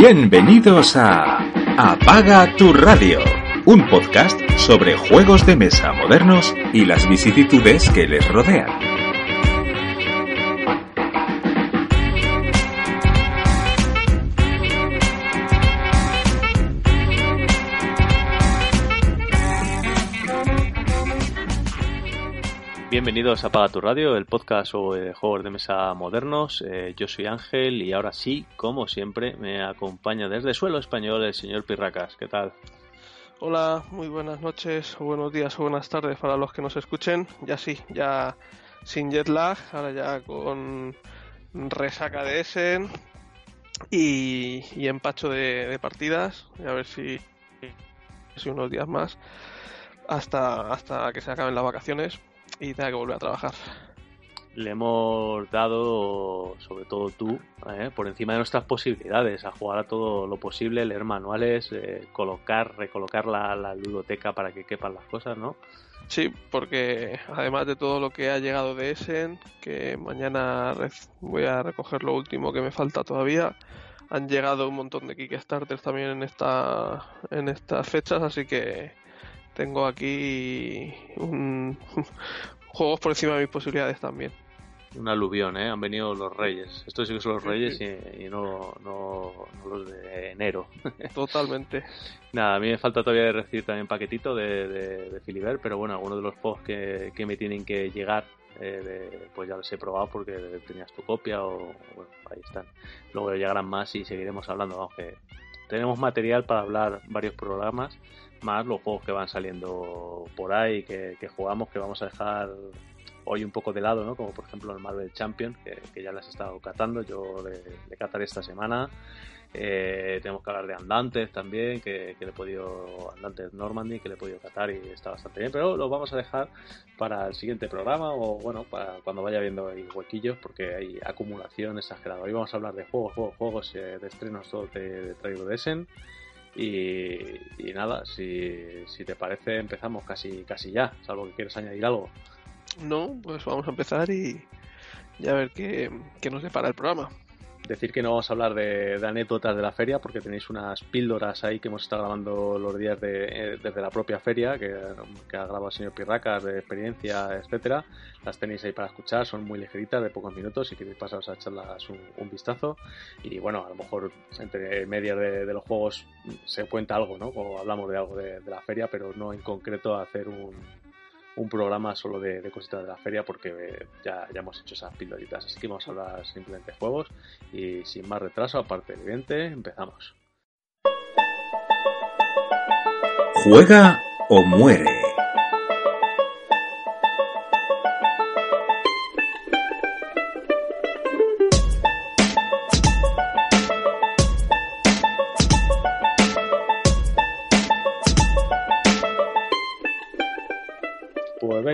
Bienvenidos a Apaga tu radio, un podcast sobre juegos de mesa modernos y las vicisitudes que les rodean. Bienvenidos a Apaga tu Radio, el podcast sobre juegos de mesa modernos. Eh, yo soy Ángel y ahora sí, como siempre, me acompaña desde suelo español el señor Pirracas. ¿Qué tal? Hola, muy buenas noches, o buenos días o buenas tardes para los que nos escuchen. Ya sí, ya sin jet lag, ahora ya con resaca de Essen y, empacho de, de partidas. Y a ver si, si unos días más hasta, hasta que se acaben las vacaciones y tenga que volver a trabajar. Le hemos dado, sobre todo tú, eh, por encima de nuestras posibilidades, a jugar a todo lo posible, leer manuales, eh, colocar, recolocar la, la, ludoteca para que quepan las cosas, ¿no? Sí, porque además de todo lo que ha llegado de Essen, que mañana voy a recoger lo último que me falta todavía, han llegado un montón de Kickstarters también en esta en estas fechas, así que tengo aquí un, juegos por encima de mis posibilidades también. Un aluvión, ¿eh? Han venido los reyes. Estos sí que son los reyes y, y no, no, no, los de enero. Totalmente. Nada, a mí me falta todavía de recibir también paquetito de, de, de Filiber, pero bueno, algunos de los juegos que, que me tienen que llegar eh, de, pues ya los he probado porque tenías tu copia o bueno, ahí están. Luego llegarán más y seguiremos hablando, aunque tenemos material para hablar varios programas más los juegos que van saliendo por ahí, que, jugamos, que vamos a dejar hoy un poco de lado, ¿no? Como por ejemplo el Marvel Champion, que, que ya las he estado catando, yo le, le cataré esta semana. Eh, tenemos que hablar de Andantes también, que, que, le he podido, Andantes Normandy, que le he podido catar y está bastante bien, pero lo vamos a dejar para el siguiente programa o bueno, para cuando vaya viendo ahí huequillos, porque hay acumulación exagerada. Hoy vamos a hablar de juegos, juegos, juegos eh, de estrenos todos de, de Traigo de Essen. Y, nada, si, si te parece empezamos casi, casi ya, salvo que quieres añadir algo. No, pues vamos a empezar y, y a ver qué, qué nos depara el programa decir que no vamos a hablar de, anécdotas de la feria porque tenéis unas píldoras ahí que hemos estado grabando los días de, eh, desde la propia feria que, ha grabado el señor Pirracas de experiencia, etcétera. Las tenéis ahí para escuchar, son muy ligeritas, de pocos minutos, si queréis pasaros a echarlas un, vistazo. Y bueno, a lo mejor entre medias de, de, los juegos se cuenta algo, ¿no? O hablamos de algo de la feria, pero no en concreto hacer un, un programa solo de, de, cositas de la feria porque eh, ya, ya hemos hecho esas pildoritas. Así que vamos a hablar simplemente de juegos y sin más retraso, aparte evidente, empezamos. Juega o muere.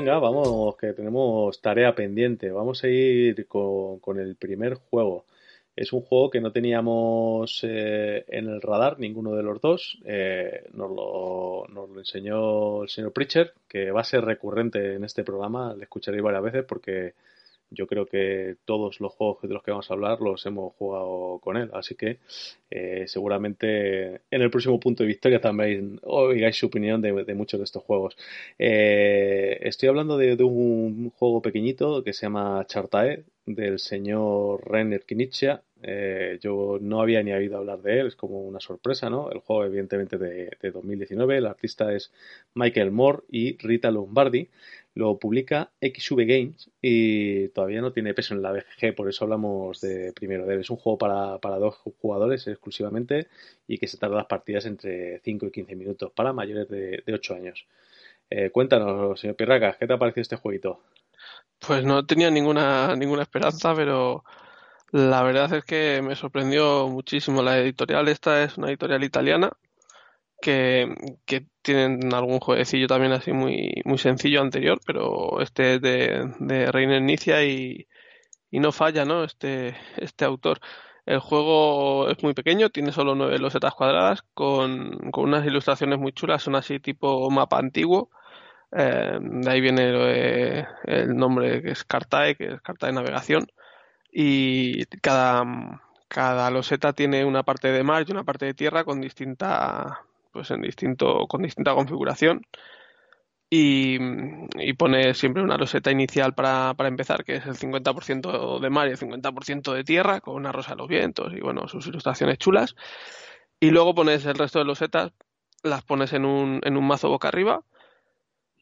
Venga, vamos, que tenemos tarea pendiente. Vamos a ir con, el primer juego. Es un juego que no teníamos eh, en el radar, ninguno de los dos. Eh, nos, lo, nos, lo, enseñó el señor Pritchard, que va a ser recurrente en este programa. Le escucharéis varias veces porque yo creo que todos los juegos de los que vamos a hablar los hemos jugado con él. Así que eh, seguramente en el próximo punto de victoria también oigáis su opinión de, muchos de estos juegos. Eh, estoy hablando de, un juego pequeñito que se llama Chartae del señor Renner Knizia. Eh, yo no había ni oído hablar de él, es como una sorpresa, ¿no? El juego, evidentemente, de, de 2019. El artista es Michael Moore y Rita Lombardi lo publica XV Games y todavía no tiene peso en la BGG, por eso hablamos de primero de. Es un juego para, para dos jugadores exclusivamente y que se tarda las partidas entre 5 y 15 minutos para mayores de, de 8 años. Eh, cuéntanos, señor Pirracas, ¿qué te ha parecido este jueguito? Pues no tenía ninguna, ninguna esperanza, pero la verdad es que me sorprendió muchísimo. La editorial esta es una editorial italiana que, tienen algún jueguecillo también así muy, muy sencillo anterior, pero este es de, de Reiner Inicia y, y no falla, ¿no? Este, este autor. El juego es muy pequeño, tiene solo nueve losetas cuadradas con, con unas ilustraciones muy chulas, son así tipo mapa antiguo. Eh, de ahí viene el nombre que es Cartae, que es carta de navegación. Y cada, cada loseta tiene una parte de mar y una parte de tierra con distinta, pues en distinto, con distinta configuración y, pone siempre una roseta inicial para, para empezar, que es el 50% de mar y el 50% de tierra, con una rosa de los vientos y bueno, sus ilustraciones chulas. Y luego pones el resto de losetas, las pones en un, en un mazo boca arriba.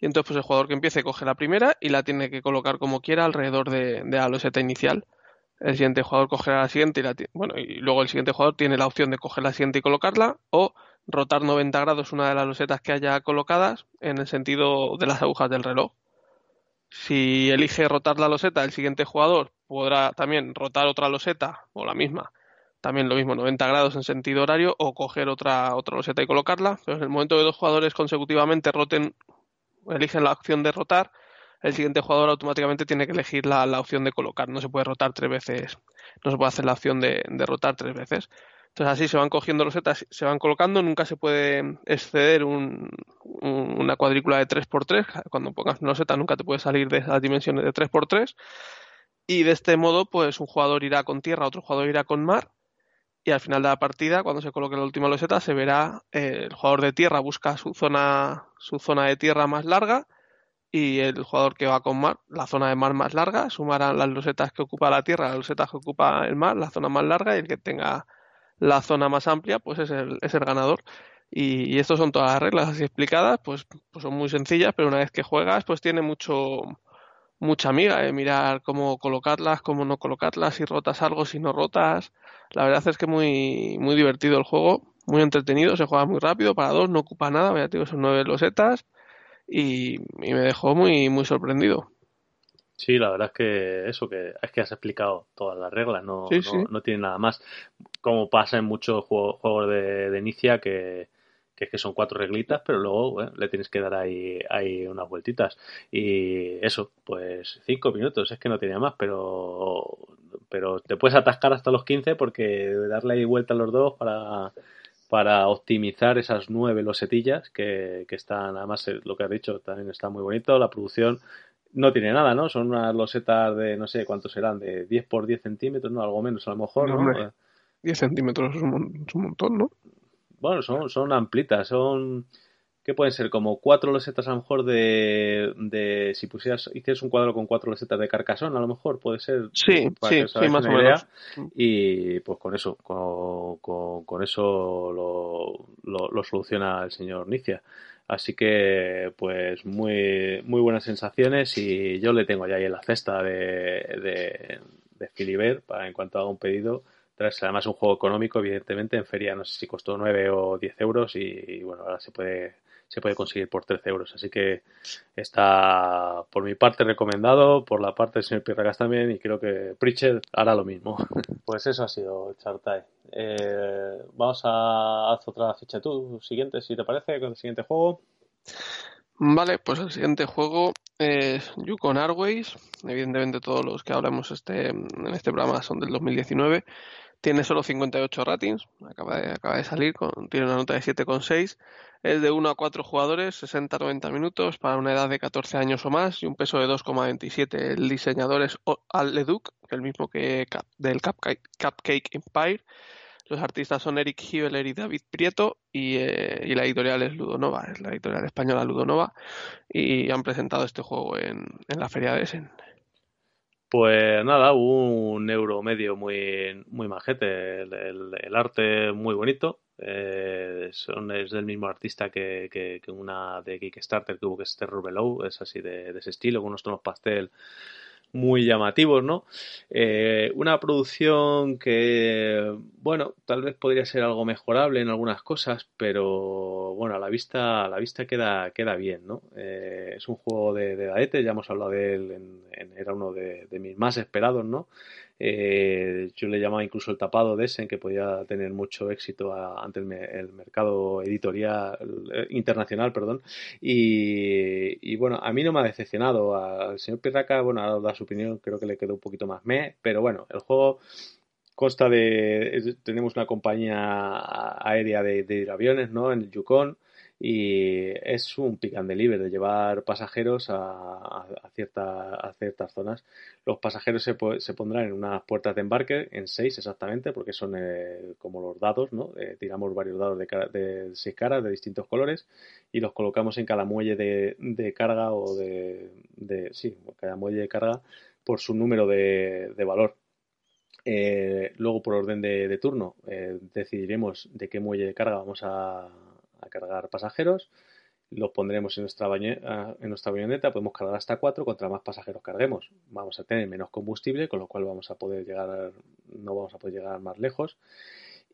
Y entonces pues el jugador que empiece coge la primera y la tiene que colocar como quiera alrededor de, de la loseta inicial. El siguiente jugador cogerá la siguiente y la bueno, y luego el siguiente jugador tiene la opción de coger la siguiente y colocarla o rotar 90 grados una de las losetas que haya colocadas en el sentido de las agujas del reloj. Si elige rotar la loseta, el siguiente jugador podrá también rotar otra loseta o la misma, también lo mismo, 90 grados en sentido horario, o coger otra, otra loseta y colocarla. Pero en el momento que dos jugadores consecutivamente roten, eligen la opción de rotar, el siguiente jugador automáticamente tiene que elegir la, opción de colocar. No se puede rotar tres veces, no se puede hacer la opción de rotar tres veces. Entonces así se van cogiendo losetas, se van colocando, nunca se puede exceder un, una cuadrícula de 3x3, cuando pongas una loseta nunca te puede salir de esas dimensiones de 3x3 y de este modo pues un jugador irá con tierra, otro jugador irá con mar. Y al final de la partida cuando se coloque la última loseta se verá eh, el jugador de tierra busca su zona, su zona de tierra más larga y el jugador que va con mar, la zona de mar más larga, sumarán las losetas que ocupa la tierra, las losetas que ocupa el mar, la zona más larga y el que tenga la zona más amplia, pues es el, es el ganador. Y, y estas son todas las reglas así explicadas, pues, pues son muy sencillas, pero una vez que juegas, pues tiene mucho mucha amiga, eh, mirar cómo colocarlas, cómo no colocarlas, si rotas algo, si no rotas. La verdad es que muy, muy divertido el juego, muy entretenido, se juega muy rápido, para dos, no ocupa nada, ya digo, son nueve losetas y, y me dejó muy, muy sorprendido. Sí, la verdad es que eso, que es que has explicado todas las reglas, no, no, tiene nada más. Como pasa en muchos juegos, de, de, inicia, que, que, es que son cuatro reglitas, pero luego le tienes que dar ahí, ahí unas vueltitas. Y eso, pues cinco minutos, es que no tenía más, pero, pero te puedes atascar hasta los 15 porque darle ahí vuelta a los dos para, para optimizar esas nueve losetillas que, que están, además eh, lo que has dicho también está muy bonito, la producción no tiene nada, ¿no? Son unas losetas de, no sé cuántos serán, de 10 por 10 centímetros, ¿no? Algo menos a lo mejor, ¿no? 10 centímetros es un, montón, ¿no? Bueno, son, son amplitas, son... ¿Qué pueden ser? Como cuatro losetas a lo mejor de... de si pusieras, hicieras un cuadro con cuatro losetas de carcasón, a lo mejor puede ser. Sí, sí, sí, más o menos. Y pues con eso, con, con, con eso lo, lo, lo, soluciona el señor Nicia. Así que, pues, muy, muy buenas sensaciones y yo le tengo ya ahí en la cesta de, de, de Filibert para en cuanto haga un pedido. Además, un juego económico, evidentemente, en feria no sé si costó 9 o 10 euros y, bueno, ahora se puede se puede conseguir por 13 euros. Así que está por mi parte recomendado, por la parte del señor Pirragas también, y creo que Preacher hará lo mismo. Pues eso ha sido Chartai. Eh, vamos a hacer otra ficha tú, siguiente, si te parece, con el siguiente juego. Vale, pues el siguiente juego es Yukon Airways. Evidentemente todos los que hablamos este, en este programa son del 2019. Tiene solo 58 ratings, acaba de, acaba de salir, con, tiene una nota de 7,6. Es de 1 a 4 jugadores, 60-90 minutos, para una edad de 14 años o más y un peso de 2,27. El diseñador es Al Leduc, el mismo que del Cupcake Empire. Los artistas son Eric Hibeler y David Prieto y, eh, y, la editorial es Ludonova, es la editorial española Ludonova y han presentado este juego en, en la feria de Essen. Pues nada, un euro medio muy, muy majete, el, arte muy bonito. Eh, son, es del mismo artista que, que, una de Kickstarter que hubo que es Terror Below, es así de, ese estilo, con unos tonos pastel muy llamativos, ¿no? Eh, una producción que, bueno, tal vez podría ser algo mejorable en algunas cosas, pero bueno, a la vista, a la vista queda, queda bien, ¿no? Eh, es un juego de, de ya hemos hablado de él, en, era uno de, mis más esperados, ¿no? Eh, yo le llamaba incluso el tapado de Essen, que podía tener mucho éxito ante el, mercado editorial eh, internacional, perdón. Y, bueno, a mí no me ha decepcionado. Al señor Pirraca, bueno, ha dado su opinión, creo que le quedó un poquito más me, pero bueno, el juego consta de. Tenemos una compañía aérea de, de aviones, ¿no? En el Yukon y es un pick and deliver de llevar pasajeros a, cierta, a ciertas zonas. Los pasajeros se, se, pondrán en unas puertas de embarque, en seis exactamente, porque son eh, como los dados, ¿no? Eh, tiramos varios dados de, de, seis caras de distintos colores y los colocamos en cada muelle de, de carga o de, de, sí, cada muelle de carga por su número de, valor. Eh, luego, por orden de, turno, decidiremos de qué muelle de carga vamos a, a cargar pasajeros, los pondremos en nuestra, en nuestra bayoneta, podemos cargar hasta 4, contra más pasajeros carguemos, vamos a tener menos combustible, con lo cual vamos a poder llegar, no vamos a poder llegar más lejos.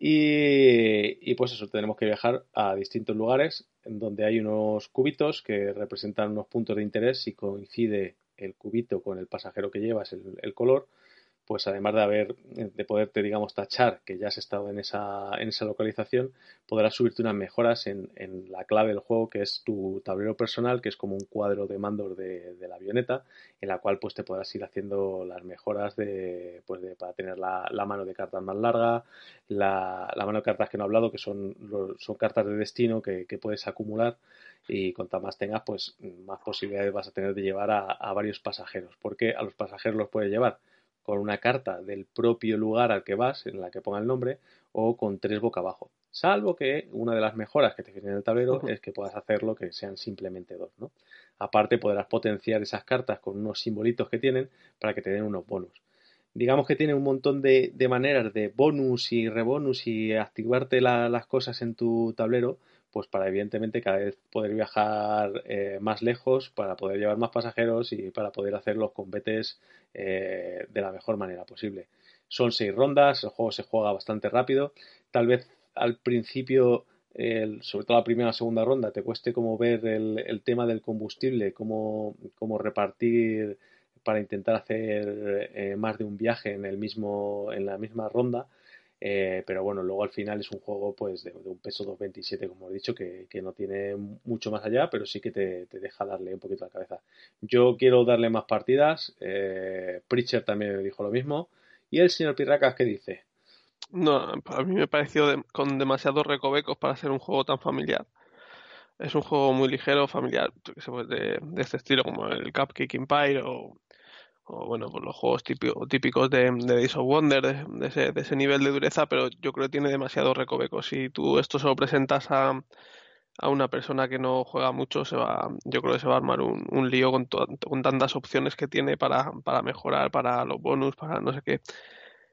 Y, y, pues eso, tenemos que viajar a distintos lugares donde hay unos cubitos que representan unos puntos de interés. Si coincide el cubito con el pasajero que llevas, el color, pues además de haber, de poderte, digamos, tachar que ya has estado en esa, en esa localización, podrás subirte unas mejoras en, en, la clave del juego, que es tu tablero personal, que es como un cuadro de mandos de, la avioneta, en la cual pues te podrás ir haciendo las mejoras de, pues de, para tener la, la mano de cartas más larga, la, la, mano de cartas que no he hablado, que son, son cartas de destino que, que puedes acumular y cuanto más tengas, pues más posibilidades vas a tener de llevar a, a varios pasajeros, porque a los pasajeros los puedes llevar con una carta del propio lugar al que vas, en la que ponga el nombre, o con tres boca abajo. Salvo que una de las mejoras que te viene en el tablero es que puedas hacerlo que sean simplemente dos, ¿no? Aparte podrás potenciar esas cartas con unos simbolitos que tienen para que te den unos bonus. Digamos que tiene un montón de, maneras de bonus y rebonus y activarte las cosas en tu tablero pues para evidentemente cada vez poder viajar eh, más lejos, para poder llevar más pasajeros y para poder hacer los combates eh, de la mejor manera posible. Son seis rondas, el juego se juega bastante rápido, tal vez al principio, sobre todo la primera o segunda ronda, te cueste como ver el, tema del combustible, cómo, cómo repartir para intentar hacer eh, más de un viaje en el mismo en la misma ronda eh, pero bueno, luego al final es un juego pues de, un peso 2.27, como he dicho, que, no tiene mucho más allá, pero sí que te, deja darle un poquito la cabeza. Yo quiero darle más partidas, eh, Preacher también me dijo lo mismo, y el señor Pirracas, ¿qué dice? No, a mí me pareció con demasiados recovecos para ser un juego tan familiar. Es un juego muy ligero, familiar, pues de, de este estilo, como el Cupcake Empire o o bueno, pues los juegos típicos de, de Days of Wonder, de, ese, de, ese, nivel de dureza, pero yo creo que tiene demasiado recoveco. Si tú esto se lo presentas a, a una persona que no juega mucho, se va, yo creo que se va a armar un, un lío con, con tantas opciones que tiene para, para mejorar, para los bonus, para no sé qué.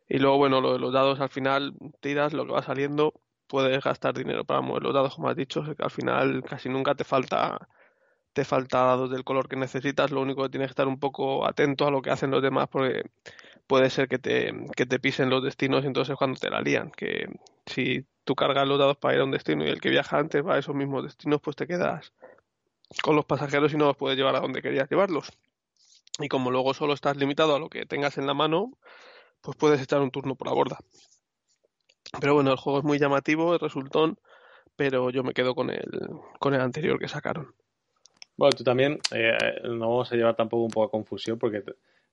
Y luego, bueno, lo de los dados al final tiras lo que va saliendo, puedes gastar dinero para mover los dados, como has dicho, que al final casi nunca te falta te falta dados del color que necesitas, lo único que tienes que estar un poco atento a lo que hacen los demás porque puede ser que te, que te pisen los destinos y entonces es cuando te la lían, que si tú cargas los dados para ir a un destino y el que viaja antes va a esos mismos destinos, pues te quedas con los pasajeros y no los puedes llevar a donde querías llevarlos. Y como luego solo estás limitado a lo que tengas en la mano, pues puedes echar un turno por la borda. Pero bueno, el juego es muy llamativo, el resultón, pero yo me quedo con el, con el anterior que sacaron. Bueno, tú también, eh, no vamos a llevar tampoco un poco a confusión porque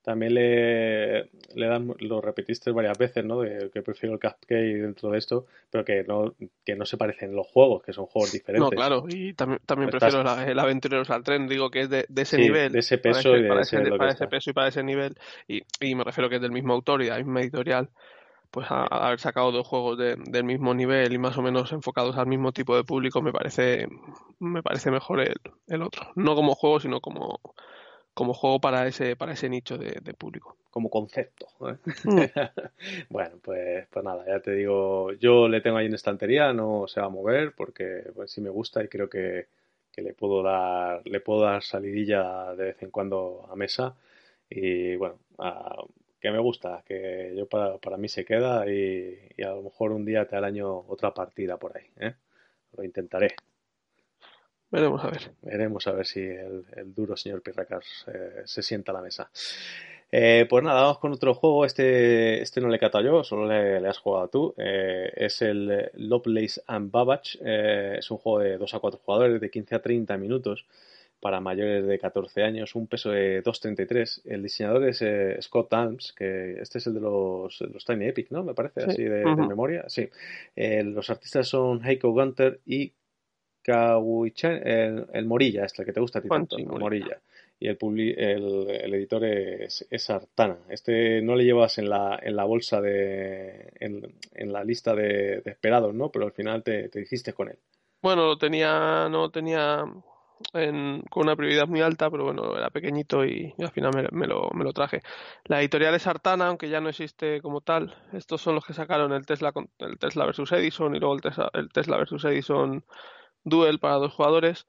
también le, le dan, lo repetiste varias veces, ¿no? De que prefiero el Cupcake dentro de esto, pero que no, que no se parecen los juegos, que son juegos diferentes. No, claro, y también, también prefiero el Aventureros al Tren, digo que es de, de ese nivel. De ese peso y de ese, para ese peso y para ese nivel, y, y me refiero que es del mismo autor y de la misma editorial pues a, haber sacado dos juegos de, del mismo nivel y más o menos enfocados al mismo tipo de público me parece me parece mejor el, el otro no como juego sino como como juego para ese para ese nicho de, público como concepto ¿eh? mm. bueno pues pues nada ya te digo yo le tengo ahí en estantería no se va a mover porque pues sí me gusta y creo que, que le puedo dar le puedo dar salidilla de vez en cuando a mesa Y bueno, que me gusta, que yo para, para mí se queda y, a lo mejor un día te año otra partida por ahí. ¿eh? Lo intentaré. Veremos a ver. Veremos a ver si el, duro señor Pirracas eh, se sienta a la mesa. Eh, pues nada, vamos con otro juego. Este, este no le he catado yo, solo le, has jugado tú. Eh, es el Lovelace and Babbage. es un juego de 2 a 4 jugadores, de 15 a 30 minutos para mayores de 14 años, un peso de 2.33. El diseñador es Scott Adams, que este es el de los, los Tiny Epic, ¿no? Me parece, así de, memoria. Sí. los artistas son Heiko Gunter y el, el, Morilla, este que te gusta a ti tanto, Morilla. Y el, el, editor es, es, Artana. Este no le llevas en la, en la bolsa de. En, la lista de, esperados, ¿no? Pero al final te, te hiciste con él. Bueno, lo tenía. No tenía. Con una prioridad muy alta, pero bueno, era pequeño y, al final me, lo, me, lo, traje. La editorial es Artana, aunque ya no existe como tal. Estos son los que sacaron el Tesla, el Tesla versus Edison y luego el Tesla, el Tesla versus Edison Duel para dos jugadores.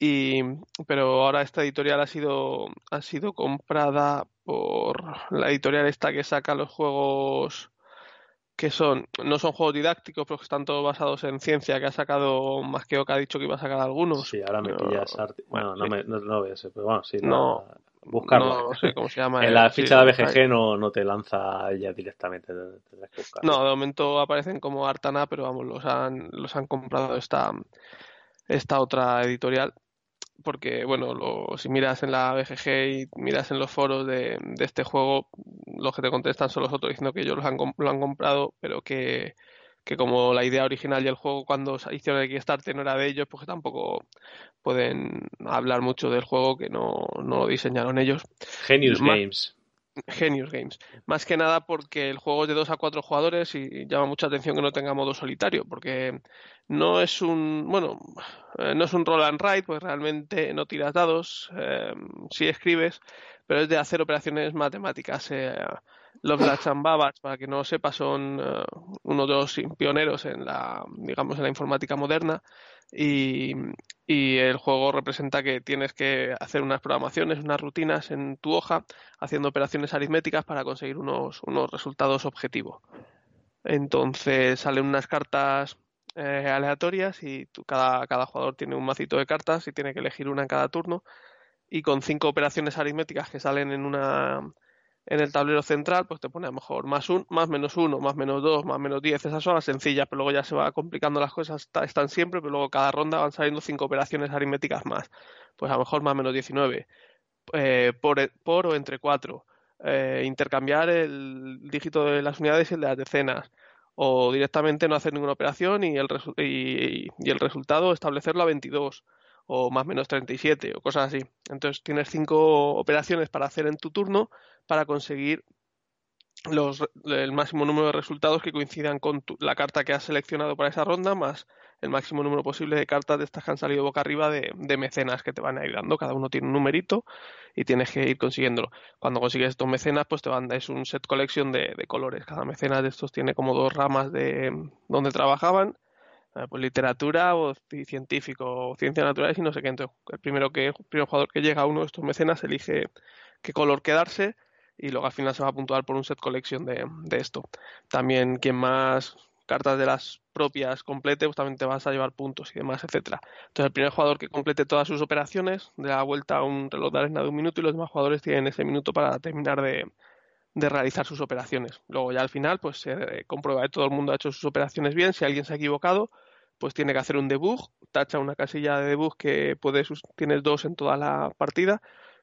Y, pero ahora esta editorial ha sido, ha sido comprada por la editorial esta que saca los juegos que son, no son juegos didácticos, pero que están todos basados en ciencia, que ha sacado más que ha dicho que iba a sacar algunos. Sí, ahora me pillas Bueno, no, me, no, no, pero bueno, sí, no, buscarlo. No, sé cómo se llama. en la ficha de BGG no, no te lanza ya directamente. No, de momento aparecen como Artana, pero vamos, los han, los han comprado esta, esta otra editorial porque bueno, lo, si miras en la BGG y miras en los foros de, este juego, los que te contestan son los otros diciendo que ellos lo han, lo han comprado, pero que, que, como la idea original y el juego cuando hicieron el Kickstarter no era de ellos, pues que tampoco pueden hablar mucho del juego que no, no lo diseñaron ellos. Genius Games. Genius Games. Más que nada porque el juego es de 2 a 4 jugadores y llama mucha atención que no tenga modo solitario, porque no es un, bueno, eh, no es un roll and write, pues realmente no tiras dados, eh, sí escribes, pero es de hacer operaciones matemáticas. Eh, los and Babbage, para que no sepa, son eh, uno de los pioneros en la, digamos, en la informática moderna y, el juego representa que tienes que hacer unas programaciones, unas rutinas en tu hoja, haciendo operaciones aritméticas para conseguir unos, unos resultados objetivos. Entonces salen unas cartas eh, aleatorias y cada, cada jugador tiene un macito de cartas y tiene que elegir una en cada turno. Y con cinco operaciones aritméticas que salen en una en el tablero central, pues te pone a lo mejor más un, más menos uno, más menos dos, más menos diez, esas son las sencillas, pero luego ya se va complicando las cosas, están siempre, pero luego cada ronda van saliendo cinco operaciones aritméticas más. Pues a lo mejor más menos 19, eh, por, por o entre cuatro, eh, intercambiar el dígito de las unidades y el de las decenas, o directamente no hacer ninguna operación y el, y, y el resultado establecerlo a 22 o más menos 37 o cosas así. Entonces tienes cinco operaciones para hacer en tu turno para conseguir los, el máximo número de resultados que coincidan con la carta que has seleccionado para esa ronda, más el máximo número posible de cartas de estas que han salido boca arriba de, mecenas que te van ayudando. Cada uno tiene un numerito y tienes que ir consiguiéndolo. Cuando consigues estos mecenas, pues te van es un set collection de, de colores. Cada mecenas de estos tiene como dos ramas de donde trabajaban eh, pues literatura o científico o ciencias naturales y no sé qué. Entonces, el primero que el primer jugador que llega a uno de estos mecenas elige qué color quedarse y luego al final se va a puntuar por un set collection de, de esto. También quien más cartas de las propias complete, pues también te vas a llevar puntos y demás, etcétera. Entonces el primer jugador que complete todas sus operaciones de la vuelta a un reloj de arena de un minuto y los demás jugadores tienen ese minuto para terminar de, de realizar sus operaciones. Luego ya al final pues se comprueba que todo el mundo ha hecho sus operaciones bien, si alguien se ha equivocado pues tiene que hacer un debug, tacha una casilla de debug que puedes, tienes dos en toda la partida,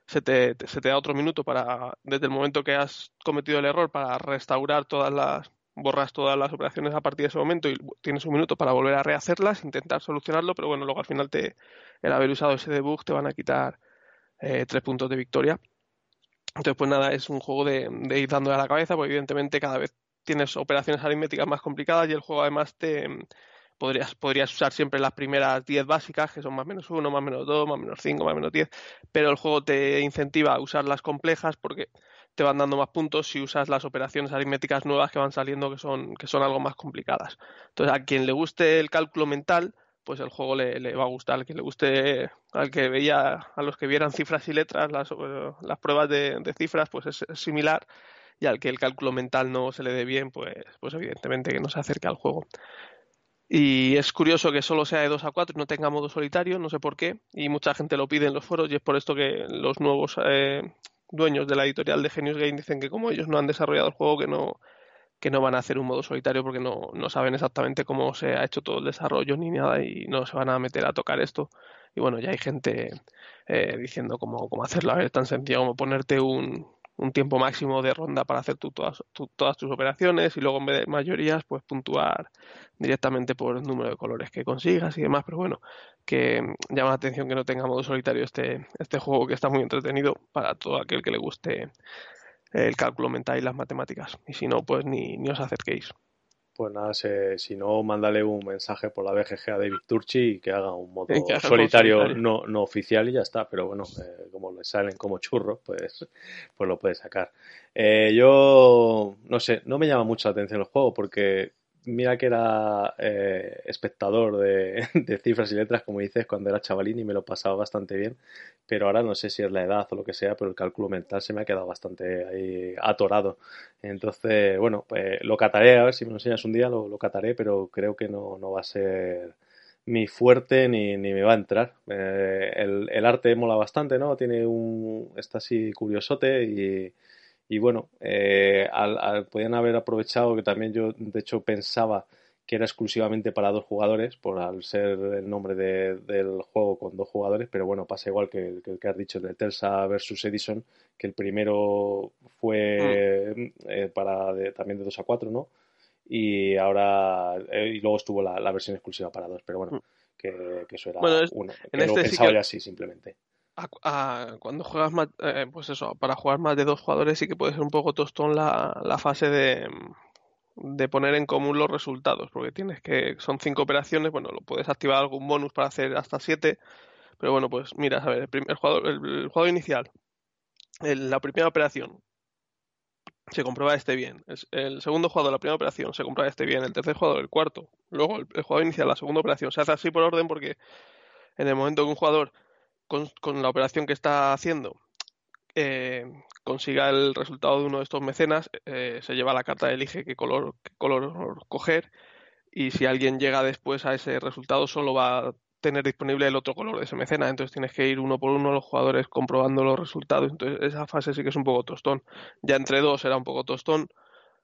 se te, se te da otro minuto para, desde el momento que has cometido el error, para restaurar todas las, borras todas las operaciones a partir de ese momento y tienes un minuto para volver a rehacerlas, intentar solucionarlo, pero bueno, luego al final te, el haber usado ese debug te van a quitar eh, tres puntos de victoria. Entonces, pues nada, es un juego de, de ir dándole a la cabeza, porque evidentemente cada vez tienes operaciones aritméticas más complicadas y el juego además te, podrías, podrías usar siempre las primeras 10 básicas, que son más menos 1, más menos 2, más menos 5, más menos 10, pero el juego te incentiva a usar las complejas porque te van dando más puntos si usas las operaciones aritméticas nuevas que van saliendo que son, que son algo más complicadas. Entonces, a quien le guste el cálculo mental, pues el juego le, va a gustar. Al que le guste, al que veía, a los que vieran cifras y letras, las, las pruebas de, cifras, pues es, similar. Y al que el cálculo mental no se le dé bien, pues, pues evidentemente que no se acerque al juego. Y es curioso que solo sea de 2 a 4 y no tenga modo solitario, no sé por qué. Y mucha gente lo pide en los foros y es por esto que los nuevos eh, dueños de la editorial de Genius Game dicen que como ellos no han desarrollado el juego, que no, que no van a hacer un modo solitario porque no, no saben exactamente cómo se ha hecho todo el desarrollo ni nada y no se van a meter a tocar esto. Y bueno, ya hay gente eh, diciendo cómo, cómo hacerlo. A ver, tan sencillo como ponerte un, un tiempo máximo de ronda para hacer todas, todas tus operaciones y luego en vez de mayorías pues puntuar directamente por el número de colores que consigas y demás. Pero bueno que llama la atención que no tenga modo solitario este, este juego que está muy entretenido para todo aquel que le guste el cálculo mental y las matemáticas. Y si no pues ni, ni os acerquéis pues nada, si no, mándale un mensaje por la BGG a David Turchi y que haga un modo solitario, No, no oficial y ya está. Pero bueno, eh, como le salen como churros, pues, pues lo puede sacar. Eh, yo, no sé, no me llama mucho la atención el juego porque mira que era eh, espectador de, cifras y letras, como dices, cuando era chavalín y me lo pasaba bastante bien, pero ahora no sé si es la edad o lo que sea, pero el cálculo mental se me ha quedado bastante ahí atorado. Entonces, bueno, pues lo cataré, a ver si me lo enseñas un día, lo, cataré, pero creo que no, no va a ser mi fuerte ni, ni me va a entrar. Eh, el, el, arte mola bastante, ¿no? Tiene un... está así curiosote y y bueno, eh, al, podían haber aprovechado que también yo, de hecho, pensaba que era exclusivamente para dos jugadores, por al ser el nombre del juego con dos jugadores, pero bueno, pasa igual que el que, has dicho de Telsa versus Edison, que el primero fue mm. eh, para también de 2 a 4, ¿no? Y ahora, eh, y luego estuvo la, versión exclusiva para dos, pero bueno, mm. que, eso era uno, que lo este pensaba ya así simplemente cuando juegas más, eh, pues eso, para jugar más de dos jugadores sí que puede ser un poco tostón la, la fase de, de poner en común los resultados, porque tienes que, son cinco operaciones, bueno, lo puedes activar algún bonus para hacer hasta siete, pero bueno, pues mira, a ver, el primer jugador, el, jugador inicial, la primera operación se comprueba este bien, el, segundo jugador, la primera operación, se comprueba este bien, el tercer jugador, el cuarto, luego el jugador inicial, la segunda operación, se hace así por orden porque en el momento que un jugador con, la operación que está haciendo eh, consiga el resultado de uno de estos mecenas, eh, se lleva la carta, elige qué color, qué color coger y si alguien llega después a ese resultado solo va a tener disponible el otro color de ese mecenas, entonces tienes que ir uno por uno los jugadores comprobando los resultados, entonces esa fase sí que es un poco tostón, ya entre dos era un poco tostón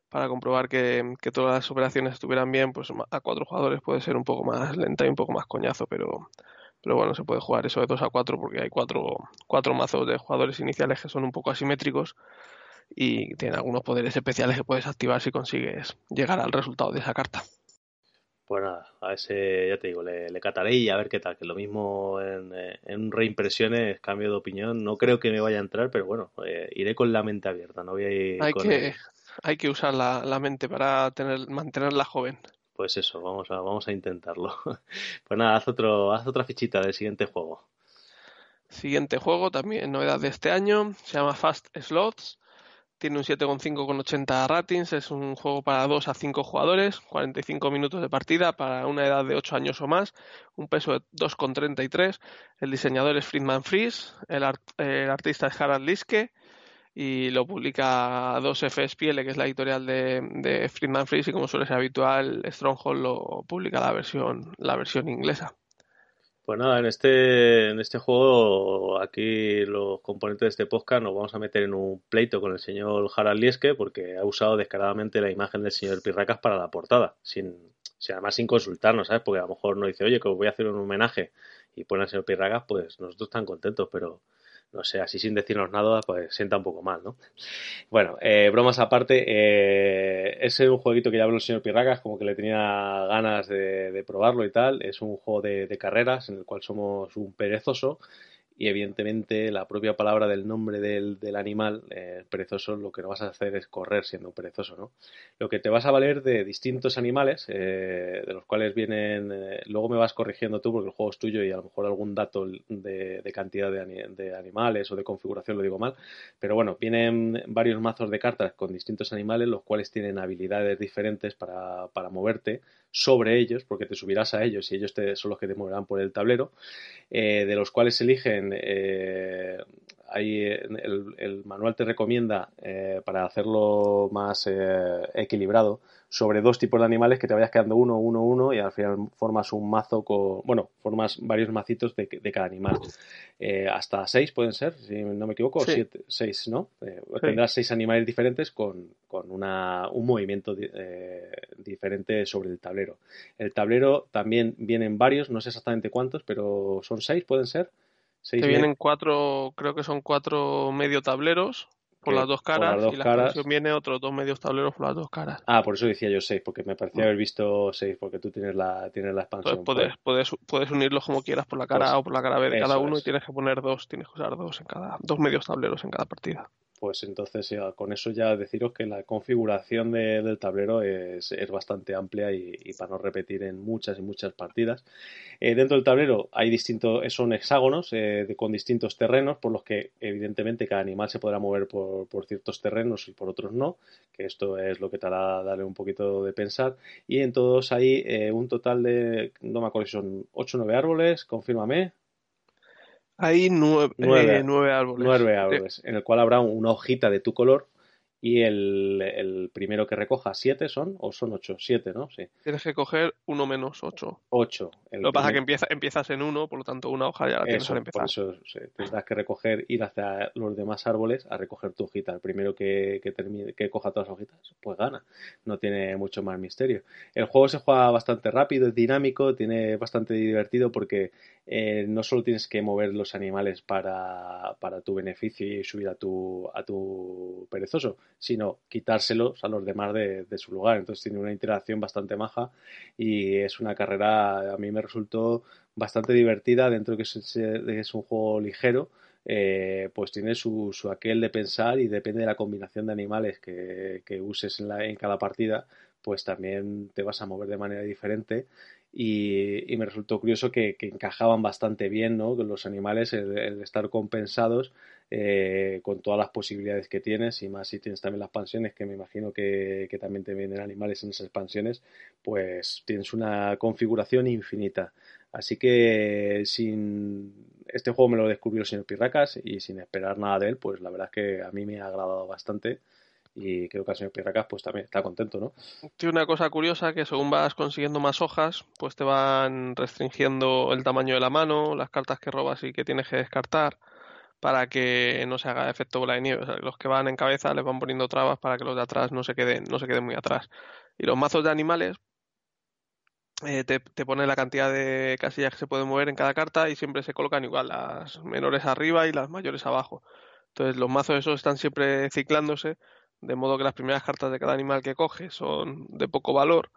para comprobar que, que todas las operaciones estuvieran bien, pues a cuatro jugadores puede ser un poco más lenta y un poco más coñazo, pero pero bueno, se puede jugar eso de 2 a 4 porque hay cuatro, cuatro mazos de jugadores iniciales que son un poco asimétricos y tienen algunos poderes especiales que puedes activar si consigues llegar al resultado de esa carta. Pues nada, a ese ya te digo, le, le cataré y a ver qué tal, que lo mismo en, en reimpresiones, cambio de opinión, no creo que me vaya a entrar, pero bueno, eh, iré con la mente abierta, no voy a ir hay que, Hay que usar la, la mente para tener, mantenerla joven pues eso, vamos a, vamos a intentarlo. pues nada, haz, otro, haz otra fichita del siguiente juego. Siguiente juego, también novedad de este año, se llama Fast Slots. Tiene un 7,5 con 80 ratings. Es un juego para 2 a 5 jugadores, 45 minutos de partida para una edad de 8 años o más, un peso de 2,33. El diseñador es Friedman Fries, el, el artista es Harald Liske y lo publica 2FSPL, que es la editorial de, de Friedman Fries, y como suele ser habitual, Stronghold lo publica la versión, la versión inglesa. Pues nada, en este, en este juego, aquí los componentes de este podcast nos vamos a meter en un pleito con el señor Harald Lieske porque ha usado descaradamente la imagen del señor Pirracas para la portada, sin, además sin consultarnos, ¿sabes? Porque a lo mejor nos dice, oye, que os voy a hacer un homenaje y pone al señor Pirracas, pues nosotros están contentos, pero no sé, así sin decirnos nada, pues sienta un poco mal, ¿no? Bueno, eh, bromas aparte, eh, es un jueguito que ya habló el señor Pirracas, como que le tenía ganas de, probarlo y tal. Es un juego de, carreras en el cual somos un perezoso y evidentemente la propia palabra del nombre del, del animal, eh, perezoso, lo que no vas a hacer es correr siendo perezoso, ¿no? Lo que te vas a valer de distintos animales, eh, de los cuales vienen, eh, luego me vas corrigiendo tú porque el juego es tuyo y a lo mejor algún dato de, de cantidad de, de, animales o de configuración lo digo mal, pero bueno, vienen varios mazos de cartas con distintos animales, los cuales tienen habilidades diferentes para, para moverte sobre ellos, porque te subirás a ellos y ellos te, son los que te moverán por el tablero, eh, de los cuales eligen, eh, ahí el, el, manual te recomienda eh, para hacerlo más eh, equilibrado, sobre dos tipos de animales que te vayas quedando uno, uno, uno y al final formas un mazo con, bueno, formas varios macitos de, de cada animal. Eh, hasta seis pueden ser, si no me equivoco, Sí. siete, seis, ¿no? Eh, Sí. Tendrás seis animales diferentes con, con una, un movimiento di- diferente sobre el tablero. El tablero también vienen varios, no sé exactamente cuántos, pero son seis, pueden ser. Seis Te vienen cuatro, creo que son cuatro medio tableros por las dos por caras las dos y la caras. expansión viene otros dos medios tableros por las dos caras. Ah, por eso decía yo seis, porque me parecía haber visto seis, porque tú tienes la, tienes la expansión. Entonces puedes, puedes, puedes unirlos como quieras por la cara Pues, A o por la cara B de cada uno es. y tienes que poner dos, tienes que usar dos en cada, dos medios tableros en cada partida. Pues entonces ya, con eso ya deciros que la configuración de- del tablero es, es bastante amplia y, para no repetir en muchas y muchas partidas. Eh, dentro del tablero hay distintos, son hexágonos eh, con distintos terrenos, por los que evidentemente cada animal se podrá mover por, por ciertos terrenos y por otros no, que esto es lo que te hará darle un poquito de pensar. Y en todos hay eh, un total de, no me acuerdo si son 8 o 9 árboles, confírmame, Hay nueve, Nueve. eh, nueve árboles. nueve Sí. árboles, en el cual habrá una hojita de tu color y el, el primero que recoja siete son, o son ocho, siete, ¿no? Sí, Tienes que coger uno menos ocho. ocho. Lo que pasa es que empieza, empiezas en uno, por lo tanto una hoja ya la tienes Eso, al empezar. por eso sí, tendrás que recoger, ir hacia los demás árboles a recoger tu hojita. El primero que, que, termine, que coja todas las hojitas, pues gana. No tiene mucho más misterio. El juego se juega bastante rápido, es dinámico, tiene bastante divertido porque eh, no solo tienes que mover los animales para, para tu beneficio y subir a tu, a tu perezoso, sino quitárselos a los demás de, de su lugar. Entonces tiene una interacción bastante maja y es una carrera, a mí me resultó bastante divertida dentro de que es, un juego ligero. eh, pues tiene su, su aquel de pensar y depende de la combinación de animales que, que uses en, la, cada partida, pues también te vas a mover de manera diferente y, y me resultó curioso que, que encajaban bastante bien, ¿no? Los animales, el estar compensados eh, con todas las posibilidades que tienes y más si tienes también las expansiones, que me imagino que, que también te vienen animales en esas expansiones, pues tienes una configuración infinita. Así que sin este juego me lo descubrió el señor Pirracas y sin esperar nada de él, pues la verdad es que a mí me ha agradado bastante y creo que el señor Pirracas pues también está contento, ¿no? Tiene una cosa curiosa que según vas consiguiendo más hojas, pues te van restringiendo el tamaño de la mano, las cartas que robas y que tienes que descartar para que no se haga efecto bola de nieve. O sea, los que van en cabeza les van poniendo trabas para que los de atrás no se queden, no se queden muy atrás. Y los mazos de animales eh, te, te pone la cantidad de casillas que se pueden mover en cada carta y siempre se colocan igual, las menores arriba y las mayores abajo. Entonces los mazos esos están siempre ciclándose, de modo que las primeras cartas de cada animal que coges son de poco valor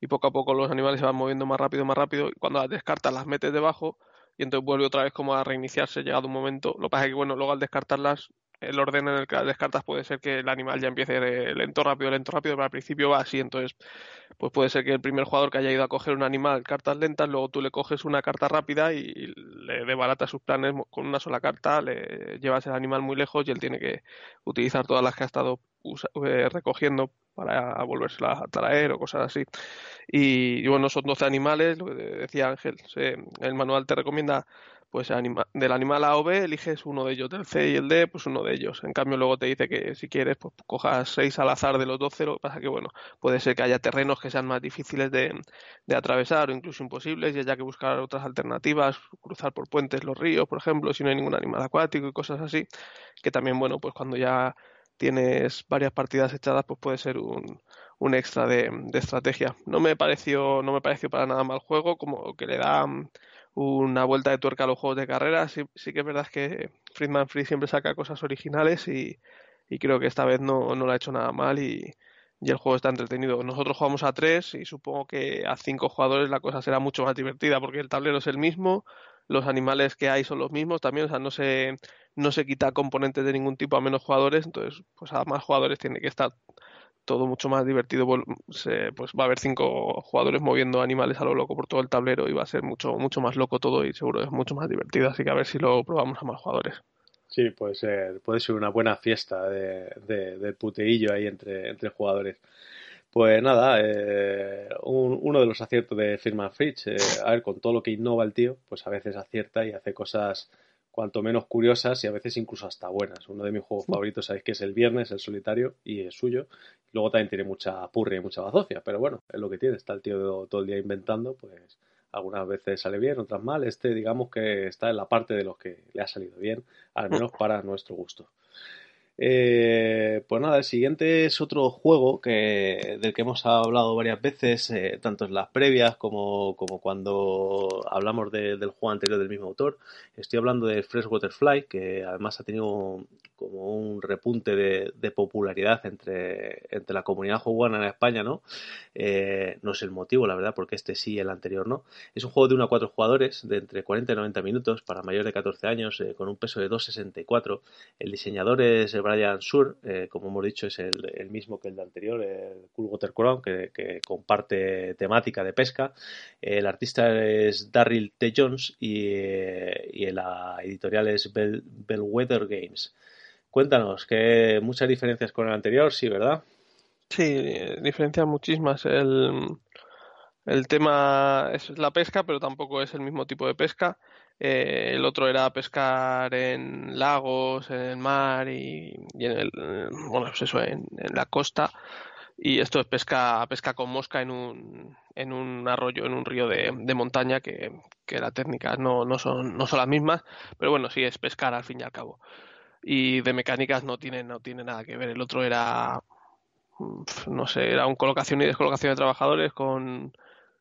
y poco a poco los animales se van moviendo más rápido, más rápido y cuando las descartas las metes debajo y entonces vuelve otra vez como a reiniciarse llegado un momento. Lo que pasa es que bueno, luego al descartarlas el orden en el que descartas puede ser que el animal ya empiece lento, rápido, lento, rápido, pero al principio va así, entonces pues puede ser que el primer jugador que haya ido a coger un animal cartas lentas, luego tú le coges una carta rápida y le desbaratas sus planes con una sola carta, le llevas el animal muy lejos y él tiene que utilizar todas las que ha estado eh, recogiendo para volvérsela a traer o cosas así. Y, y bueno, son 12 animales, lo que decía Ángel, se- el manual te recomienda pues anima- del animal A o B eliges uno de ellos, del C y el D, pues uno de ellos. En cambio, luego te dice que si quieres, pues cojas seis al azar de los 12, lo que pasa que, bueno, puede ser que haya terrenos que sean más difíciles de, de atravesar o incluso imposibles y haya que buscar otras alternativas, cruzar por puentes los ríos, por ejemplo, si no hay ningún animal acuático y cosas así, que también, bueno, pues cuando ya tienes varias partidas echadas, pues puede ser un, un extra de, de estrategia. No me pareció, no me pareció para nada mal juego, como que le da una vuelta de tuerca a los juegos de carrera. Sí, sí que es verdad que Friedman Free siempre saca cosas originales y, y creo que esta vez no, no lo ha hecho nada mal y, y el juego está entretenido. Nosotros jugamos a tres y supongo que a cinco jugadores la cosa será mucho más divertida porque el tablero es el mismo, los animales que hay son los mismos también, o sea, no se, no se quita componentes de ningún tipo a menos jugadores, entonces, pues a más jugadores tiene que estar todo mucho más divertido. pues va a haber cinco jugadores moviendo animales a lo loco por todo el tablero y va a ser mucho, mucho más loco todo y seguro es mucho más divertido. Así que a ver si lo probamos a más jugadores. Sí, puede ser, puede ser una buena fiesta de, de, puteillo ahí entre, entre jugadores. Pues nada, eh, uno de los aciertos de Firman Fritz, eh, a ver, con todo lo que innova el tío, pues a veces acierta y hace cosas cuanto menos curiosas y a veces incluso hasta buenas. Uno de mis juegos favoritos, sabéis que es el Viernes, el solitario, y es suyo. Luego también tiene mucha purria y mucha bazofia, pero bueno, es lo que tiene. Está el tío todo el día inventando, pues algunas veces sale bien, otras mal. Este, digamos que está en la parte de los que le ha salido bien, al menos para nuestro gusto. Eh, pues nada, el siguiente es otro juego que, del que hemos hablado varias veces, eh, tanto en las previas como, como cuando hablamos del juego anterior del mismo autor. Estoy hablando de Freshwater Fly, que además ha tenido como un repunte de, popularidad entre, entre la comunidad juguana en España, ¿no? Eh, no es el motivo, la verdad, porque este sí y el anterior no. Es un juego de 1 a 4 jugadores, de entre 40 y 90 minutos, para mayores de 14 años, con un peso de 2,64. El diseñador es Brian Sur, eh, como hemos dicho, es el, mismo que el de anterior, el Cool Water Crown, que, comparte temática de pesca. El artista es Darryl T. Jones y, y la editorial es Bellwether Games. Cuéntanos, que muchas diferencias con el anterior, sí, ¿verdad? Sí, diferencias muchísimas. El tema es la pesca, pero tampoco es el mismo tipo de pesca. Eh, el otro era pescar en lagos, en el mar y, en el, bueno, pues eso, en, la costa. Y esto es pesca, pesca con mosca en un, en un arroyo, en un río de, de montaña, que, que las técnicas no, no, son, no son las mismas, pero bueno, sí es pescar al fin y al cabo y de mecánicas no tiene, no tiene nada que ver. El otro era, no sé, era un colocación y descolocación de trabajadores con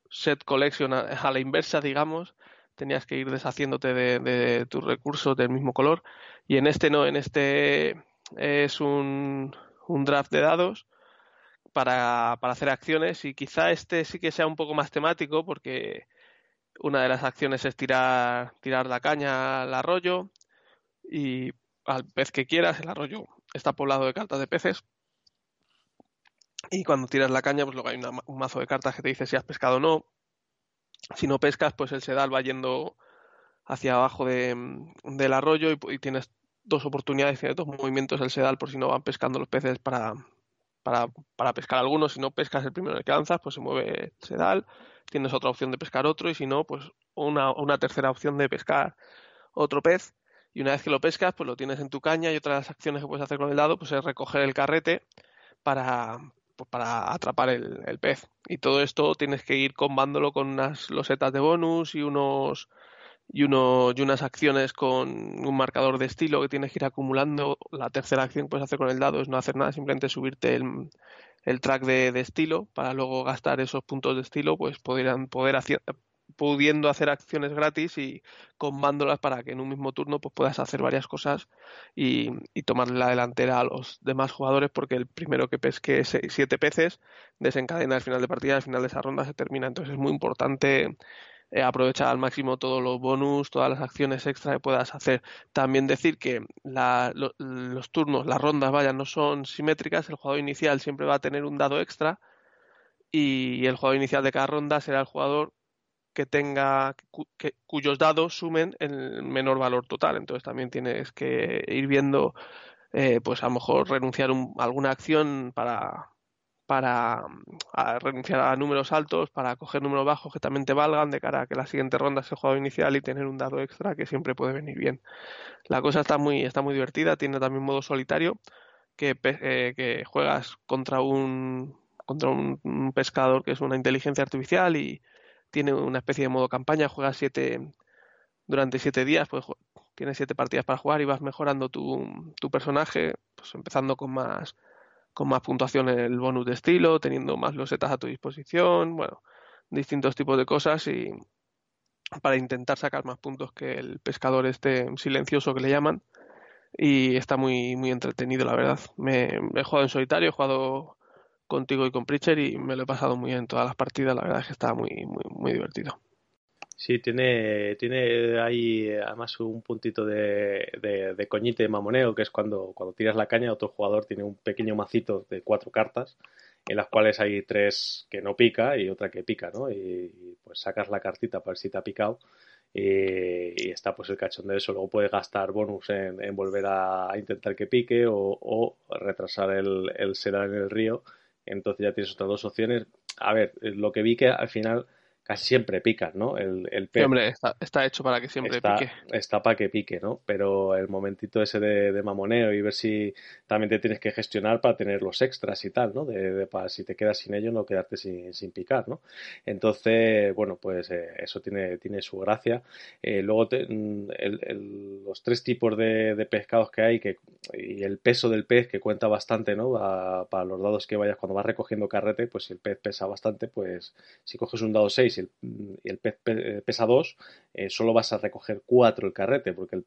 set collection a, la inversa, digamos. Tenías que ir deshaciéndote de, tus recursos del mismo color. Y en este no, en este es un, un draft de dados para, para hacer acciones y quizá este sí que sea un poco más temático porque una de las acciones es tirar, tirar la caña al arroyo y al pez que quieras. El arroyo está poblado de cartas de peces. Y cuando tiras la caña, pues luego hay un mazo de cartas que te dice si has pescado o no. Si no pescas, pues el sedal va yendo hacia abajo del arroyo y, tienes dos oportunidades, tienes dos movimientos del sedal por si no van pescando los peces para, para, para pescar algunos. Si no pescas el primero que lanzas, pues se mueve el sedal. Tienes otra opción de pescar otro y si no, pues una, una tercera opción de pescar otro pez y una vez que lo pescas, pues lo tienes en tu caña y otra de las acciones que puedes hacer con el dado pues es recoger el carrete para, pues, para atrapar el, pez. Y todo esto tienes que ir combándolo con unas losetas de bonus y unos y, uno, y unas acciones con un marcador de estilo que tienes que ir acumulando. La tercera acción que puedes hacer con el dado es no hacer nada, simplemente subirte el, el track de, estilo para luego gastar esos puntos de estilo, pues podrían poder hacer, pudiendo hacer acciones gratis y combándolas para que en un mismo turno pues puedas hacer varias cosas y, y la delantera a los demás jugadores porque el primero que pesque siete peces desencadena el final de partida al final de esa ronda se termina entonces es muy importante eh, aprovechar al máximo todos los bonus, todas las acciones extra que puedas hacer. También decir que los turnos, las rondas, vaya, no son simétricas. El jugador inicial siempre va a tener un dado extra y el jugador inicial de cada ronda será el jugador que tenga cuyos dados sumen el menor valor total. Entonces también tienes que ir viendo, eh, pues a lo mejor renunciar a alguna acción para para renunciar a números altos, para coger números bajos que también te valgan de cara a que la siguiente ronda sea el inicial y tener un dado extra que siempre puede venir bien. La cosa está muy, está muy divertida, tiene también modo solitario que, eh, que juegas contra un contra un, pescador que es una inteligencia artificial y, tiene una especie de modo campaña, juegas siete durante siete días, pues tienes siete partidas para jugar y vas mejorando tu, tu personaje, pues empezando con más con más puntuación en el bonus de estilo, teniendo más losetas a tu disposición, bueno, distintos tipos de cosas y para intentar sacar más puntos que el pescador este silencioso que le llaman y está muy muy entretenido la verdad. Me he jugado en solitario, he jugado contigo y con Preacher y me lo he pasado muy bien en todas las partidas, la verdad es que estaba muy, muy, muy divertido. Sí, tiene, tiene ahí además un puntito de, de, de coñite de mamoneo, que es cuando, cuando tiras la caña, otro jugador tiene un pequeño macito de cuatro cartas, en las cuales hay tres que no pica y otra que pica, ¿no? Y, pues sacas la cartita para ver si te ha picado y, está pues el cachón de eso. Luego puedes gastar bonus en, volver a, intentar que pique o, retrasar el, el en el río. Entonces ya tienes otras dos opciones. A ver, lo que vi que al final casi siempre pican, ¿no? El, el pez. hombre, está, hecho para que siempre pique. Está para que pique, ¿no? Pero el momentito ese de, mamoneo y ver si también te tienes que gestionar para tener los extras y tal, ¿no? De, para si te quedas sin ello, no quedarte sin, sin picar, ¿no? Entonces, bueno, pues eh, eso tiene, tiene su gracia. Eh, luego mm, los tres tipos de, pescados que hay que, y el peso del pez que cuenta bastante, ¿no? para los dados que vayas cuando vas recogiendo carrete, pues si el pez pesa bastante, pues si coges un dado 6 y el, pez eh, pesa 2, eh, solo vas a recoger 4 el carrete, porque el,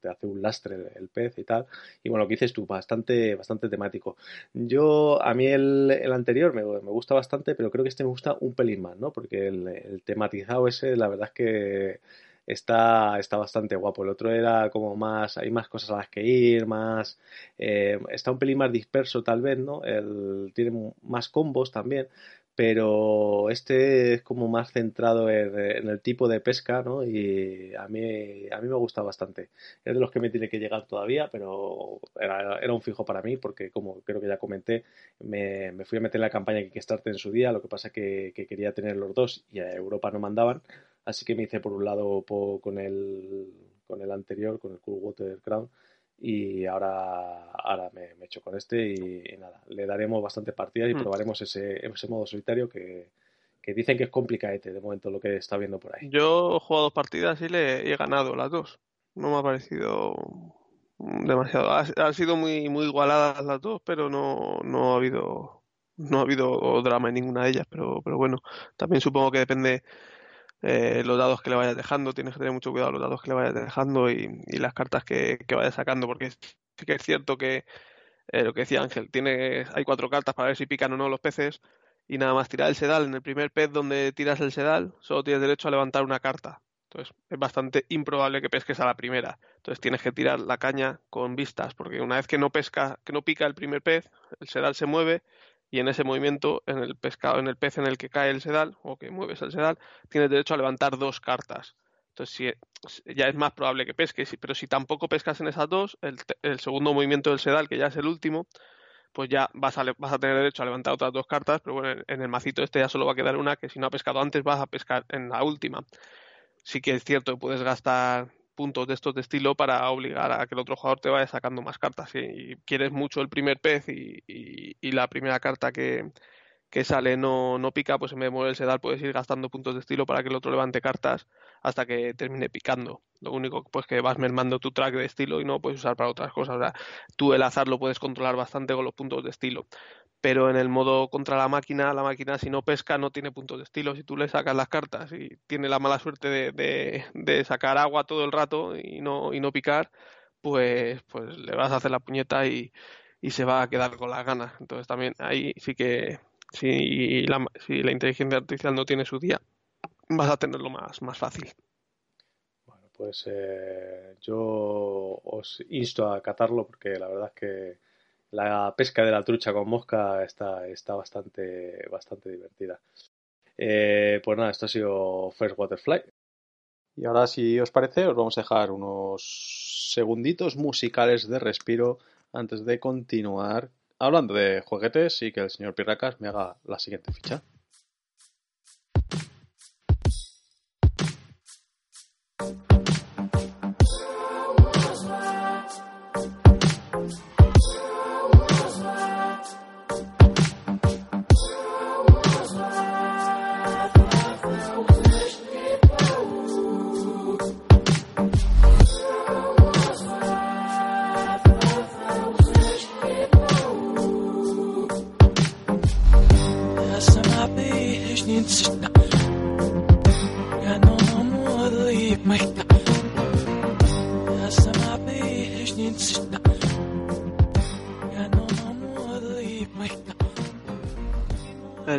te hace un lastre el, pez y tal. Y bueno, lo que dices tú, bastante, bastante temático. Yo, a mí el, anterior me, gusta bastante, pero creo que este me gusta un pelín más, ¿no? Porque el, tematizado ese, la verdad es que está, está bastante guapo. El otro era como más, hay más cosas a las que ir, más, eh, está un pelín más disperso tal vez, ¿no? El, tiene más combos también, pero este es como más centrado en, el tipo de pesca, ¿no? Y a mí, a mí me gusta bastante. Es de los que me tiene que llegar todavía, pero era, un fijo para mí porque, como creo que ya comenté, me, fui a meter en la campaña Kickstarter en su día, lo que pasa que, que quería tener los dos y a Europa no mandaban, así que me hice por un lado con, el, con el anterior, con el Cool Water Crown, y ahora, ahora me, me echo con este y, nada, le daremos bastante partida y hmm. probaremos ese, ese modo solitario que, que dicen que es complicadete de momento lo que está viendo por ahí. Yo he jugado dos partidas y le he ganado las dos. No me ha parecido demasiado. Han sido muy, muy igualadas las dos, pero no, no ha habido no ha habido drama en ninguna de ellas, pero, pero bueno, también supongo que depende eh, los dados que le vayas dejando, tienes que tener mucho cuidado los dados que le vayas dejando y, las cartas que, que, vayas sacando, porque sí que es cierto que eh, lo que decía Ángel, tiene, hay cuatro cartas para ver si pican o no los peces y nada más tirar el sedal. En el primer pez donde tiras el sedal, solo tienes derecho a levantar una carta. Entonces es bastante improbable que pesques a la primera. Entonces tienes que tirar la caña con vistas, porque una vez que no pesca, que no pica el primer pez, el sedal se mueve y en ese movimiento, en el pescado, en el pez en el que cae el sedal o que mueves el sedal, tienes derecho a levantar dos cartas. Entonces, si, ya es más probable que pesques, pero si tampoco pescas en esas dos, el, segundo movimiento del sedal, que ya es el último, pues ya vas a, vas a tener derecho a levantar otras dos cartas, pero bueno, en, el macito este ya solo va a quedar una, que si no ha pescado antes vas a pescar en la última. Sí que es cierto que puedes gastar puntos de estos de estilo para obligar a que el otro jugador te vaya sacando más cartas. Si quieres mucho el primer pez y, y, la primera carta que, que sale no, no pica, pues en vez de mover el sedal puedes ir gastando puntos de estilo para que el otro levante cartas hasta que termine picando. Lo único pues que vas mermando tu track de estilo y no puedes usar para otras cosas. O sea, tú el azar lo puedes controlar bastante con los puntos de estilo pero en el modo contra la máquina, la máquina si no pesca no tiene puntos de estilo. Si tú le sacas las cartas y tiene la mala suerte de, de, sacar agua todo el rato y no, y no picar, pues, pues le vas a hacer la puñeta y, y se va a quedar con las ganas. Entonces también ahí sí que si la, si la inteligencia artificial no tiene su día, vas a tenerlo más, más fácil. Bueno, pues eh, yo os insto a catarlo porque la verdad es que la pesca de la trucha con mosca está, está bastante, bastante divertida. Eh, pues nada, esto ha sido First Waterfly. Y ahora, si os parece, os vamos a dejar unos segunditos musicales de respiro antes de continuar hablando de juguetes y que el señor Pirracas me haga la siguiente ficha.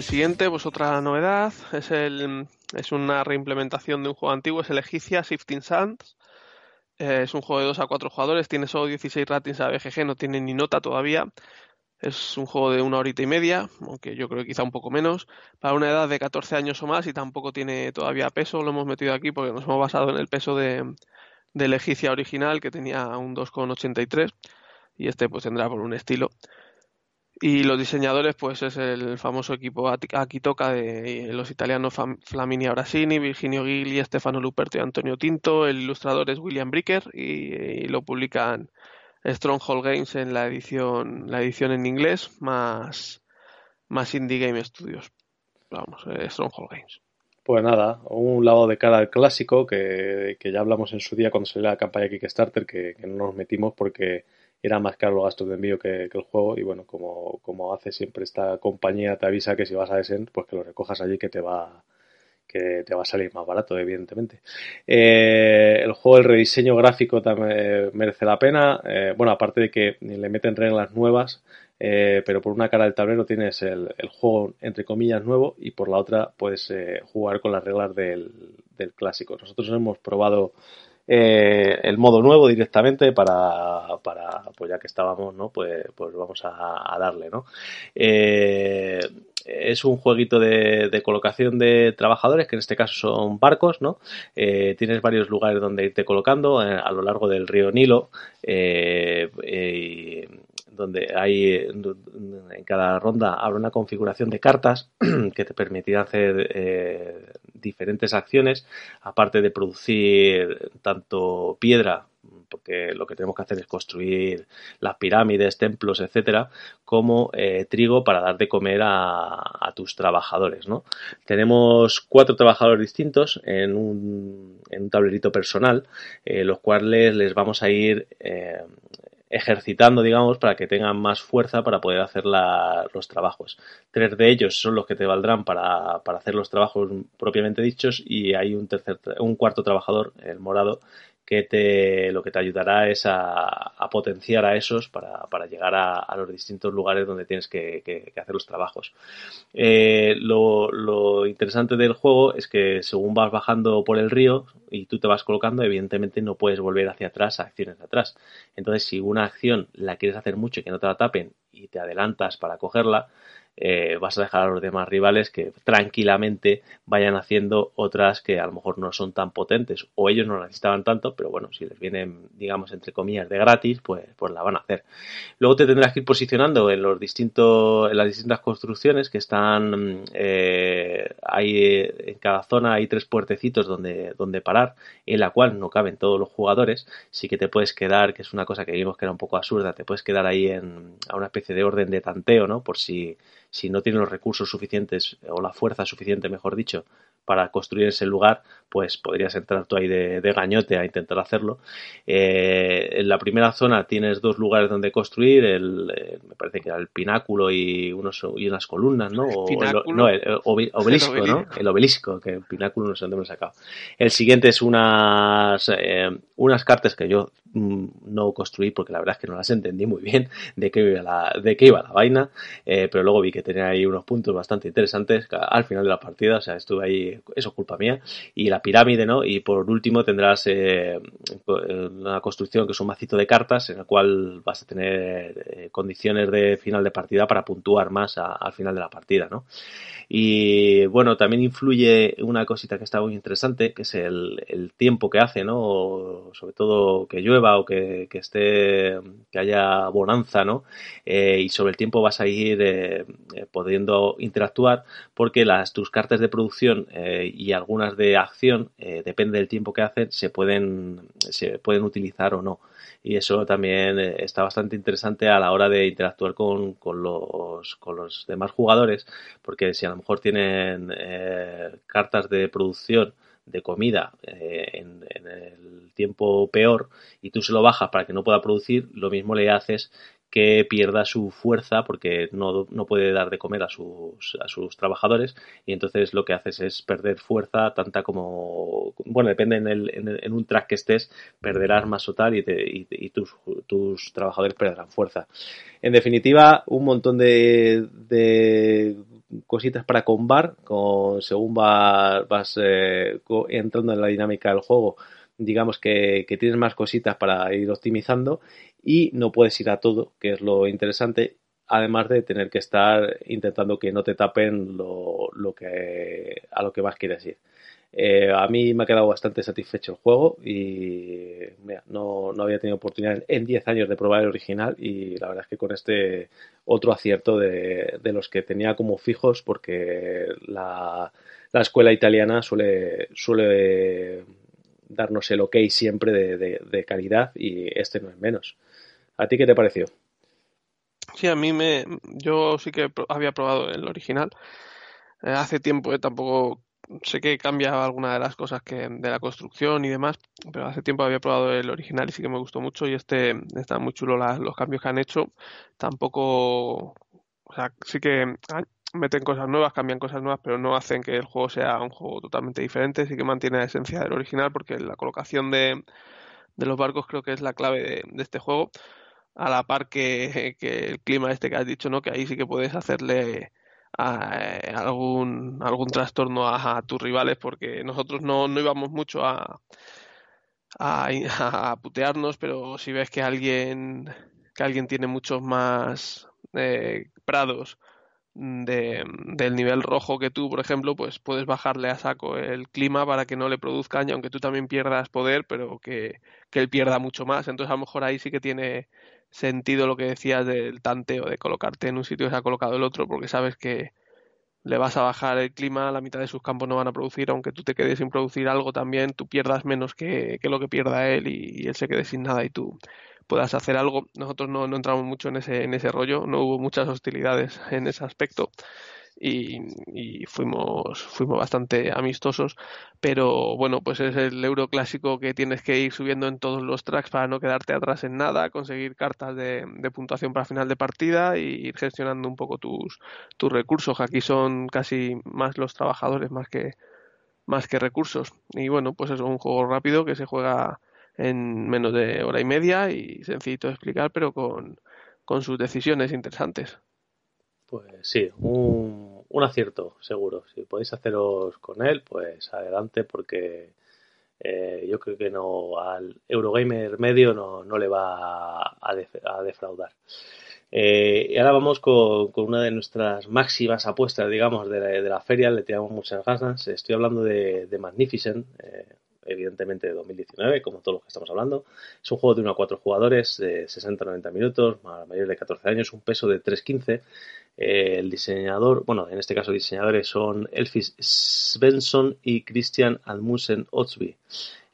Siguiente, pues otra novedad, es el, es una reimplementación de un juego antiguo, es el Egicia Shifting Sands. Eh, es un juego de 2 a 4 jugadores, tiene solo 16 ratings a BGG, no tiene ni nota todavía. Es un juego de una horita y media, aunque yo creo que quizá un poco menos, para una edad de 14 años o más y tampoco tiene todavía peso. Lo hemos metido aquí porque nos hemos basado en el peso de, del original, que tenía un 2,83, y este pues tendrá por un estilo. Y los diseñadores, pues es el famoso equipo aquí toca de los italianos Flaminia Brasini, Virginio Gigli, Stefano Luperto y Antonio Tinto. El ilustrador es William Bricker y, lo publican Stronghold Games en la edición, la edición en inglés, más, más Indie Game Studios. Vamos, eh, Stronghold Games. Pues nada, un lado de cara al clásico que, ya hablamos en su día cuando salió la campaña Kickstarter, que, que no nos metimos porque era más caro los gastos de envío que, el juego y bueno, como, como, hace siempre esta compañía, te avisa que si vas a Essen, pues que lo recojas allí que te va que te va a salir más barato, evidentemente. Eh, el juego, el rediseño gráfico también merece la pena. Eh, bueno, aparte de que le meten reglas nuevas, eh, pero por una cara del tablero tienes el, el, juego entre comillas nuevo y por la otra puedes jugar con las reglas del, del clásico. Nosotros hemos probado eh, el modo nuevo directamente para, para, pues ya que estábamos, ¿no? Pues, pues vamos a, darle, ¿no? Eh, es un jueguito de, colocación de trabajadores, que en este caso son barcos, ¿no? Eh, tienes varios lugares donde irte colocando a lo largo del río Nilo donde hay en cada ronda habrá una configuración de cartas que te permitirá hacer eh, diferentes acciones, aparte de producir tanto piedra porque lo que tenemos que hacer es construir las pirámides, templos, etcétera, como eh, trigo para dar de comer a, tus trabajadores. ¿no? Tenemos cuatro trabajadores distintos en un, en un tablerito personal, eh, los cuales les vamos a ir ejercitando, digamos, para que tengan más fuerza para poder hacer los trabajos. Tres de ellos son los que te valdrán para, para hacer los trabajos propiamente dichos y hay un tercer, un cuarto trabajador, el morado, que te, lo que te ayudará es a, potenciar a esos para, para llegar a, los distintos lugares donde tienes que, hacer los trabajos. Eh, lo, interesante del juego es que según vas bajando por el río y tú te vas colocando, evidentemente no puedes volver hacia atrás a acciones de atrás. Entonces, si una acción la quieres hacer mucho y que no te la tapen y te adelantas para cogerla, eh, vas a dejar a los demás rivales que tranquilamente vayan haciendo otras que a lo mejor no son tan potentes o ellos no necesitaban tanto, pero bueno, si les vienen, digamos, entre comillas, de gratis, pues, pues la van a hacer. Luego te tendrás que ir posicionando en los distintos, en las distintas construcciones que están, eh, hay, en cada zona hay tres puertecitos donde, donde parar, en la cual no caben todos los jugadores, sí que te puedes quedar, que es una cosa que vimos que era un poco absurda, te puedes quedar ahí en, a una especie de orden de tanteo, ¿no? Por si si no tienen los recursos suficientes o la fuerza suficiente, mejor dicho, para construir ese lugar, pues podrías entrar tú ahí de, gañote a intentar hacerlo. Eh, en la primera zona tienes dos lugares donde construir, el, eh, me parece que era el pináculo y, unos, y unas columnas, ¿no? O el, no, el, obelisco, ¿no? El obelisco, que el pináculo no sé dónde me he sacado. El siguiente es unas, eh, unas cartas que yo mm, no construí porque la verdad es que no las entendí muy bien de qué iba la, de qué iba la vaina, pero luego vi que tenía ahí unos puntos bastante interesantes al final de la partida, o sea, estuve ahí eso es culpa mía, y la pirámide, ¿no? Y por último tendrás eh, una construcción que es un macito de cartas en el cual vas a tener eh, condiciones de final de partida para puntuar más al final de la partida, ¿no? Y bueno, también influye una cosita que está muy interesante, que es el, tiempo que hace, ¿no? sobre todo que llueva o que, esté, que haya bonanza, ¿no? Eh, y sobre el tiempo vas a ir pudiendo interactuar porque las, tus cartas de producción y algunas de acción, depende del tiempo que hacen, se pueden, se pueden utilizar o no. Y eso también eh, está bastante interesante a la hora de interactuar con, con, los, con los demás jugadores, porque si a lo mejor tienen eh, cartas de producción de comida eh, en, el tiempo peor y tú se lo bajas para que no pueda producir, lo mismo le haces que pierda su fuerza porque no, no, puede dar de comer a sus, a sus trabajadores y entonces lo que haces es perder fuerza tanta como, bueno, depende en, el, en, un track que estés, perderás más o tal y, y, tus, tus, trabajadores perderán fuerza. En definitiva, un montón de, de cositas para combar, con, según vas, vas eh, entrando en la dinámica del juego, digamos que, tienes más cositas para ir optimizando y no puedes ir a todo, que es lo interesante, además de tener que estar intentando que no te tapen lo, lo que, a lo que más quieres ir. Eh, a mí me ha quedado bastante satisfecho el juego y no, no, había tenido oportunidad en 10 años de probar el original y la verdad es que con este otro acierto de, de los que tenía como fijos porque la, la escuela italiana suele, suele darnos el ok siempre de, de, calidad y este no es menos. ¿A ti qué te pareció? Sí, a mí me. Yo sí que había probado el original. Eh, hace tiempo, eh, tampoco sé que cambia alguna de las cosas que de la construcción y demás, pero hace tiempo había probado el original y sí que me gustó mucho y este está muy chulo los cambios que han hecho. Tampoco, o sea, sí que meten cosas nuevas, cambian cosas nuevas, pero no hacen que el juego sea un juego totalmente diferente, sí que mantiene la esencia del original porque la colocación de, de los barcos creo que es la clave de, este juego. A la par que, que el clima este que has dicho, ¿no? Que ahí sí que puedes hacerle eh, algún, algún trastorno a, tus rivales porque nosotros no, no íbamos mucho a, a, putearnos, pero si ves que alguien, que alguien tiene muchos más eh, prados de, del nivel rojo que tú, por ejemplo, pues puedes bajarle a saco el clima para que no le produzca daño, aunque tú también pierdas poder, pero que, que él pierda mucho más. Entonces a lo mejor ahí sí que tiene sentido lo que decías del tanteo, de colocarte en un sitio que se ha colocado el otro, porque sabes que le vas a bajar el clima, la mitad de sus campos no van a producir, aunque tú te quedes sin producir algo también, tú pierdas menos que, lo que pierda él y, él se quede sin nada y tú puedas hacer algo. Nosotros no, no entramos mucho en ese, en ese rollo, no hubo muchas hostilidades en ese aspecto y, fuimos, fuimos bastante amistosos. Pero bueno, pues es el euro clásico que tienes que ir subiendo en todos los tracks para no quedarte atrás en nada, conseguir cartas de, puntuación para final de partida y ir gestionando un poco tus, tus recursos. Aquí son casi más los trabajadores más que, más que recursos. Y bueno, pues es un juego rápido que se juega en menos de hora y media y sencillito de explicar, pero con, con sus decisiones interesantes. Pues sí, un, un, acierto, seguro. Si podéis haceros con él, pues adelante, porque eh, yo creo que no al Eurogamer medio no, no le va a, defraudar. Eh, y ahora vamos con, con, una de nuestras máximas apuestas, digamos, de la, de la, feria. Le tiramos muchas ganas. Estoy hablando de, de Magnificent, eh, evidentemente de 2019, como todos los que estamos hablando. Es un juego de 1 a 4 jugadores, de 60-90 minutos, mayor de 14 años, un peso de 3.15 eh, el diseñador, bueno, en este caso diseñadores son Elfis Svensson y Christian Almusen Otsby.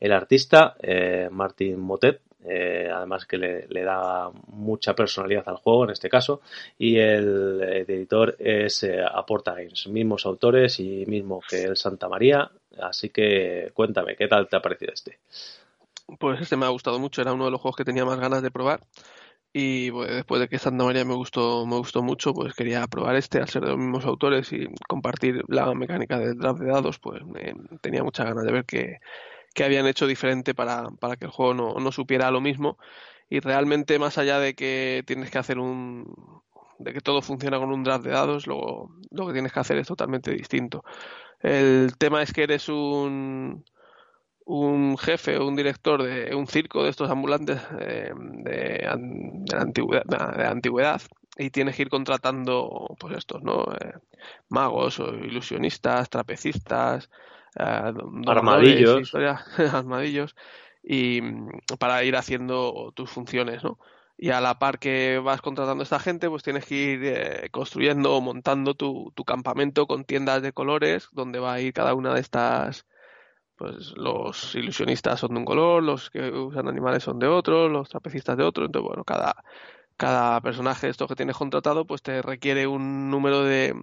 El artista, eh, Martin Motet, eh, además que le, da mucha personalidad al juego en este caso, y el, editor es Aporta Games, mismos autores y mismo que el Santa María, así que cuéntame, ¿qué tal te ha parecido este? Pues este me ha gustado mucho, era uno de los juegos que tenía más ganas de probar y pues, después de que Santa María me gustó, me gustó mucho, pues quería probar este al ser de los mismos autores y compartir la mecánica del draft de dados, pues tenía muchas ganas de ver qué, habían hecho diferente para, para que el juego no, no, supiera lo mismo. Y realmente, más allá de que tienes que hacer un. de que todo funciona con un draft de dados, luego lo que tienes que hacer es totalmente distinto. El tema es que eres un un jefe o un director de un circo de estos ambulantes eh, de, antigüedad, de, antigüedad, y tienes que ir contratando pues estos no eh, magos o ilusionistas trapecistas eh, armadillos. armadillos y para ir haciendo tus funciones no y a la par que vas contratando a esta gente, pues tienes que ir construyendo o montando tu, tu, campamento con tiendas de colores, donde va a ir cada una de estas pues los ilusionistas son de un color, los que usan animales son de otro, los trapecistas de otro, entonces bueno, cada, cada personaje esto que tienes contratado pues te requiere un número de,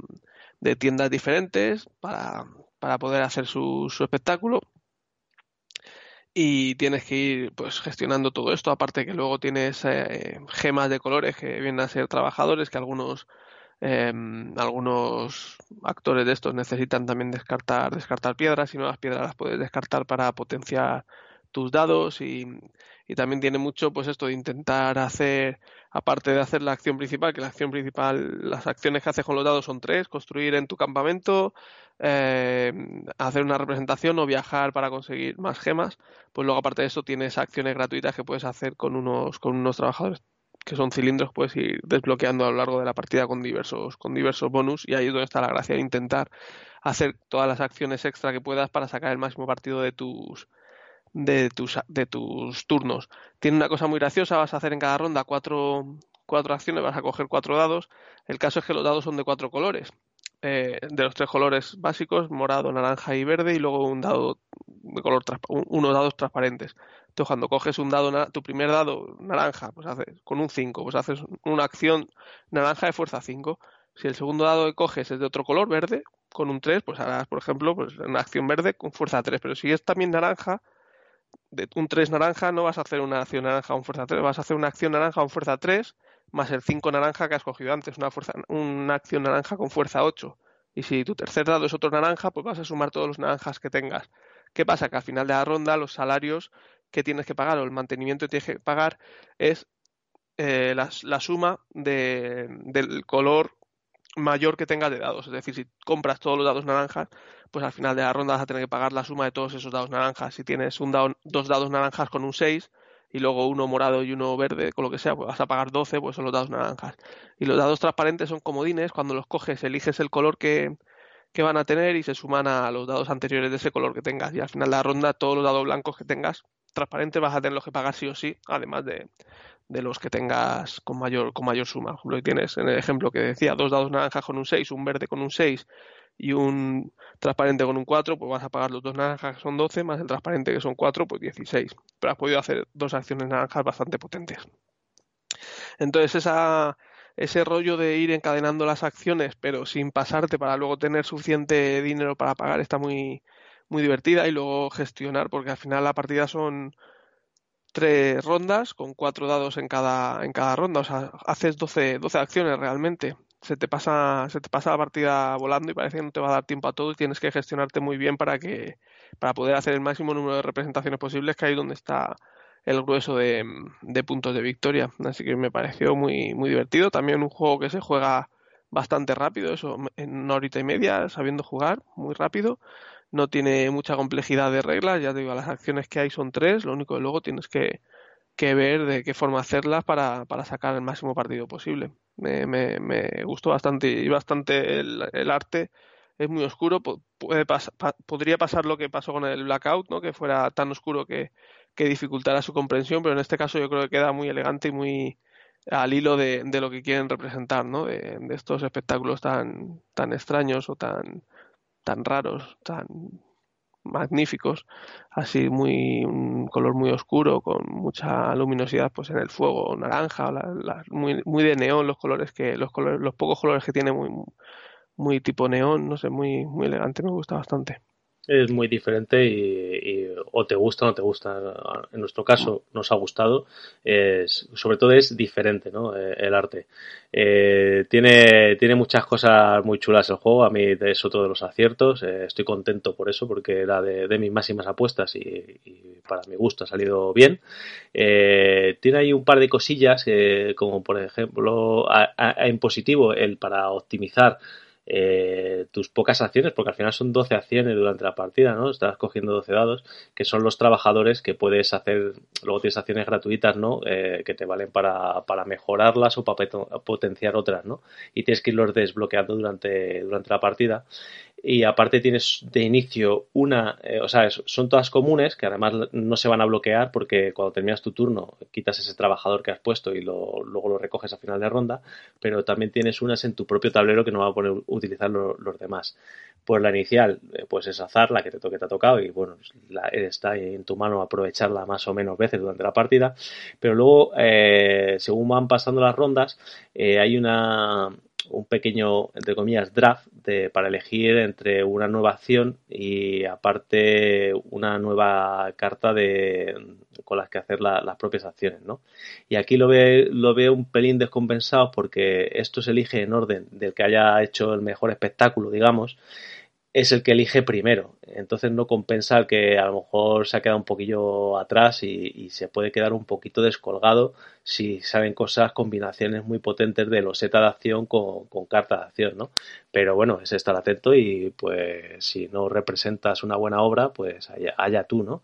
de tiendas diferentes para, para poder hacer su, su espectáculo. Y tienes que ir pues gestionando todo esto. Aparte que luego tienes eh, gemas de colores que vienen a ser trabajadores que algunos Em, algunos actores de estos necesitan también descartar, descartar piedras. Y nuevas piedras las puedes descartar para potenciar tus dados. Y, y también tiene mucho, pues esto de intentar hacer, aparte de hacer la acción principal, que la acción principal, las acciones que haces con los dados son tres, construir en tu campamento, eh, hacer una representación o viajar para conseguir más gemas, pues luego aparte de eso tienes acciones gratuitas que puedes hacer con unos, con unos trabajadores que son cilindros, puedes ir desbloqueando a lo largo de la partida con diversos, con diversos bonus y ahí es donde está la gracia de intentar hacer todas las acciones extra que puedas para sacar el máximo partido de tus de tus, de tus turnos. Tiene una cosa muy graciosa, vas a hacer en cada ronda cuatro, cuatro acciones, vas a coger cuatro dados. El caso es que los dados son de cuatro colores. Eh, de los tres colores básicos, morado, naranja y verde, y luego un dado de color unos dados transparentes. Entonces, cuando coges un dado, tu primer dado naranja, pues haces con un 5, pues haces una acción naranja de fuerza 5. Si el segundo dado que coges es de otro color, verde, con un 3, pues harás, por ejemplo, pues una acción verde con fuerza 3. Pero si es también naranja, de un 3 naranja, no vas a hacer una acción naranja con fuerza 3, vas a hacer una acción naranja con fuerza 3 más el 5 naranja que has cogido antes, una, fuerza, una acción naranja con fuerza 8. Y si tu tercer dado es otro naranja, pues vas a sumar todos los naranjas que tengas. ¿Qué pasa? Que al final de la ronda los salarios que tienes que pagar o el mantenimiento que tienes que pagar es eh, la, suma del color mayor que tengas de dados. Es decir, si compras todos los dados naranjas, pues al final de la ronda vas a tener que pagar la suma de todos esos dados naranjas. Si tienes un dado, dos dados naranjas con un 6, y luego uno morado y uno verde, con lo que sea, pues vas a pagar 12, pues son los dados naranjas. Y los dados transparentes son comodines, cuando los coges eliges el color que, que van a tener y se suman a los dados anteriores de ese color que tengas. Y al final de la ronda, todos los dados blancos que tengas transparentes vas a tener los que pagar sí o sí, además de, de los que tengas con mayor, con mayor suma. Por ejemplo, tienes en el ejemplo que decía dos dados naranjas con un 6, un verde con un 6 y un transparente con un 4, pues vas a pagar los dos naranjas que son 12, más el transparente que son 4, pues 16. Pero has podido hacer dos acciones naranjas bastante potentes. Entonces esa, ese rollo de ir encadenando las acciones, pero sin pasarte para luego tener suficiente dinero para pagar, está muy, muy divertida y luego gestionar, porque al final la partida son tres rondas con cuatro dados en cada, en cada ronda. O sea, haces 12, 12 acciones realmente se te pasa se te pasa la partida volando y parece que no te va a dar tiempo a todo y tienes que gestionarte muy bien para que para poder hacer el máximo número de representaciones posibles que ahí donde está el grueso de, de puntos de victoria. Así que me pareció muy muy divertido. También un juego que se juega bastante rápido eso en una horita y media sabiendo jugar muy rápido. No tiene mucha complejidad de reglas ya te digo las acciones que hay son tres lo único que luego tienes que que ver de qué forma hacerlas para, para sacar el máximo partido posible. Me, me, me gustó bastante y bastante el, arte. Es muy oscuro, puede podría pasar lo que pasó con el Blackout, ¿no? que fuera tan oscuro que, que dificultara su comprensión, pero en este caso yo creo que queda muy elegante y muy al hilo de, de lo que quieren representar, ¿no? de, de estos espectáculos tan, tan extraños o tan, tan raros, tan magníficos, así muy un color muy oscuro con mucha luminosidad pues en el fuego naranja, muy, muy de neón los colores que los colores los pocos colores que tiene muy muy tipo neón, no sé, muy muy elegante, me gusta bastante es muy diferente y, o te gusta o no te gusta. En nuestro caso nos ha gustado. Sobre todo es diferente ¿no? Eh, el arte. Eh, tiene, tiene muchas cosas muy chulas el juego. A mí es otro de los aciertos. Eh, estoy contento por eso porque era de, de mis máximas apuestas y, para mi gusto ha salido bien. tiene ahí un par de cosillas como por ejemplo en positivo el para optimizar eh, tus pocas acciones, porque al final son 12 acciones durante la partida, ¿no? Estás cogiendo 12 dados, que son los trabajadores que puedes hacer, luego tienes acciones gratuitas, ¿no? Eh, que te valen para, para mejorarlas o para potenciar otras, ¿no? Y tienes que irlos desbloqueando durante, durante la partida y aparte tienes de inicio una, eh, o sea, son todas comunes que además no se van a bloquear porque cuando terminas tu turno quitas ese trabajador que has puesto y lo, luego lo recoges a final de ronda, pero también tienes unas en tu propio tablero que no va a poder utilizar los demás. Pues la inicial, eh, pues es azar, la que te toque te ha tocado y bueno, la, está en tu mano aprovecharla más o menos veces durante la partida, pero luego, eh, según van pasando las rondas, hay una un pequeño, entre comillas, draft para elegir entre una nueva acción y aparte una nueva carta de, con las que hacer las propias acciones, ¿no? Y aquí lo, ve, lo veo un pelín descompensado porque esto se elige en orden del que haya hecho el mejor espectáculo, digamos, es el que elige primero. Entonces no compensa el que a lo mejor se ha quedado un poquillo atrás y, se puede quedar un poquito descolgado si saben cosas, combinaciones muy potentes de loseta de acción con, carta de acción, ¿no? Pero bueno, es estar atento y pues si no representas una buena obra, pues allá, tú, ¿no?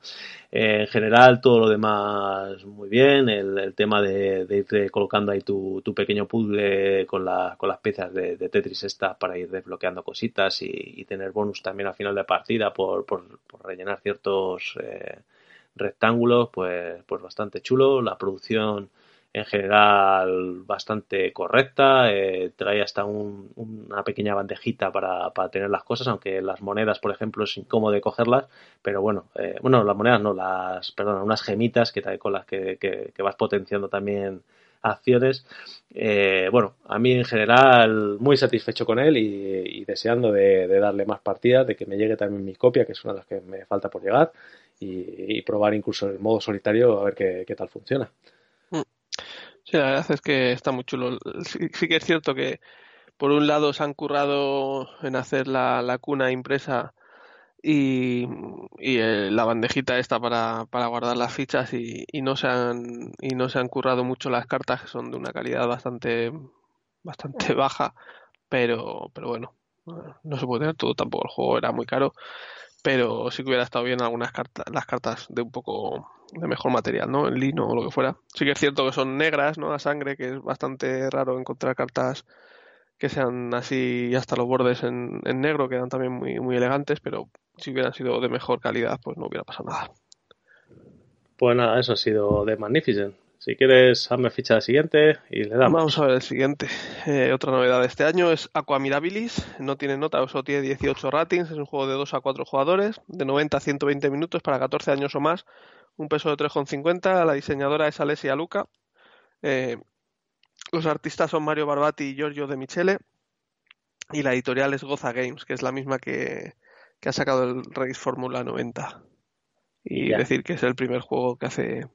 en general todo lo demás muy bien, el, tema de, de, colocando ahí tu, pequeño puzzle con, la, con las piezas de, Tetris esta para ir desbloqueando cositas y, tener bonus también al final de partida por, por, rellenar ciertos eh, rectángulos, pues, pues bastante chulo, la producción en general bastante correcta, eh, trae hasta una pequeña bandejita para, tener las cosas, aunque las monedas, por ejemplo, es incómodo cogerlas, pero bueno, eh, bueno, las monedas no, las, perdón, unas gemitas que trae con las que, que, vas potenciando también acciones. Eh, bueno, a mí en general muy satisfecho con él y, deseando de, darle más partidas, de que me llegue también mi copia, que es una de las que me falta por llegar, y, probar incluso el modo solitario a ver qué tal funciona. Sí, la verdad es que está muy chulo. Sí, que es cierto que por un lado se han currado en hacer la, cuna impresa y, eh, la bandejita esta para, para guardar las fichas y, y, no se han y no se han currado mucho las cartas que son de una calidad bastante bastante baja pero pero bueno no se puede tener todo tampoco el juego era muy caro pero sí que hubiera estado bien algunas cartas, las cartas de un poco de mejor material, ¿no? En lino o lo que fuera. Sí que es cierto que son negras, ¿no? A sangre, que es bastante raro encontrar cartas que sean así hasta los bordes en, en negro, quedan también muy, muy elegantes, pero si hubieran sido de mejor calidad, pues no hubiera pasado nada. Pues nada, eso ha sido de Magnificent. Si quieres, hazme ficha de siguiente y le damos. Vamos a ver el siguiente. Eh, otra novedad de este año es Aqua Mirabilis. No tiene nota, solo tiene 18 ratings. Es un juego de 2 a 4 jugadores, de 90 a 120 minutos para 14 años o más. Un peso de 3,50. La diseñadora es Alessia Luca. Eh, los artistas son Mario Barbati y Giorgio De Michele. Y la editorial es Goza Games, que es la misma que, ha sacado el Race Fórmula 90. Y decir que es el primer juego que hace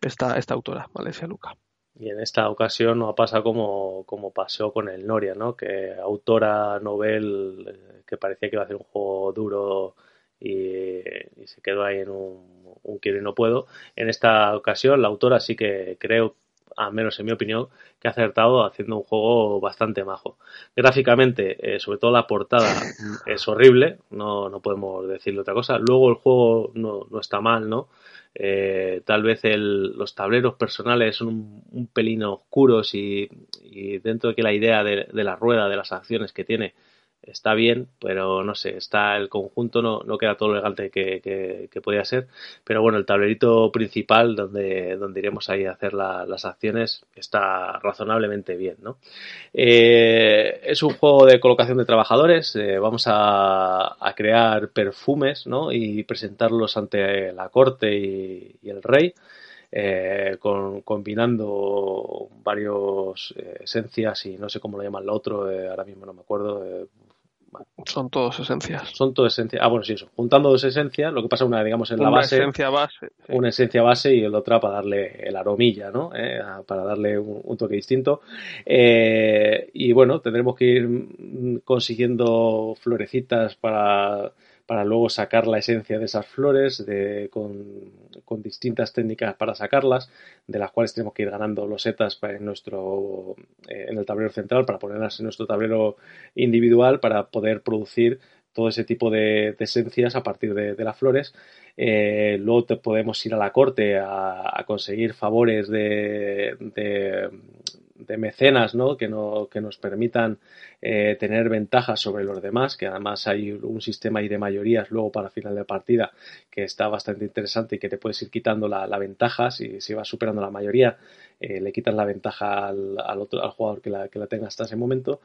esta, esta autora, Valencia Luca. Y en esta ocasión no pasa como, como pasó con el Noria, ¿no? Que autora novel eh, que parecía que iba a ser un juego duro y, se quedó ahí en un, un quiero y no puedo. En esta ocasión la autora sí que creo, al menos en mi opinión, que ha acertado haciendo un juego bastante majo. Gráficamente, eh, sobre todo la portada es horrible, no, no podemos decirle otra cosa. Luego el juego no, no está mal, ¿no? Eh, tal vez los tableros personales son un, pelín oscuros y, dentro de que la idea de, la rueda, de las acciones que tiene, está bien, pero no sé, está el conjunto no, no queda todo lo elegante que, que, podía ser. Pero bueno, el tablerito principal donde, donde iremos ahí a hacer las acciones está razonablemente bien, ¿no? Eh, es un juego de colocación de trabajadores. Eh, vamos a, a, crear perfumes, ¿no? Y presentarlos ante la corte y, el rey. Eh, con, combinando varios esencias y no sé cómo lo llaman lo otro, ahora mismo no me acuerdo, son todos esencias. Son todas esencias. Ah, bueno, sí, eso. Juntando dos esencias, lo que pasa una, digamos, en la base. Una esencia base. Una esencia base y el otra para darle el aromilla, ¿no? Eh, para darle un, toque distinto. Eh, y bueno, tendremos que ir consiguiendo florecitas para para luego sacar la esencia de esas flores con, distintas técnicas para sacarlas, de las cuales tenemos que ir ganando losetas en, nuestro, eh, en el tablero central para ponerlas en nuestro tablero individual para poder producir todo ese tipo de, esencias a partir de, las flores. Eh, luego podemos ir a la corte a, conseguir favores de mecenas ¿no? Que, no, que nos permitan eh, tener ventajas sobre los demás, que además hay un sistema ahí de mayorías luego para final de partida que está bastante interesante y que te puedes ir quitando la, ventaja, si, si vas superando la mayoría, eh, le quitas la ventaja al, al, otro, al jugador que la, que la tenga hasta ese momento.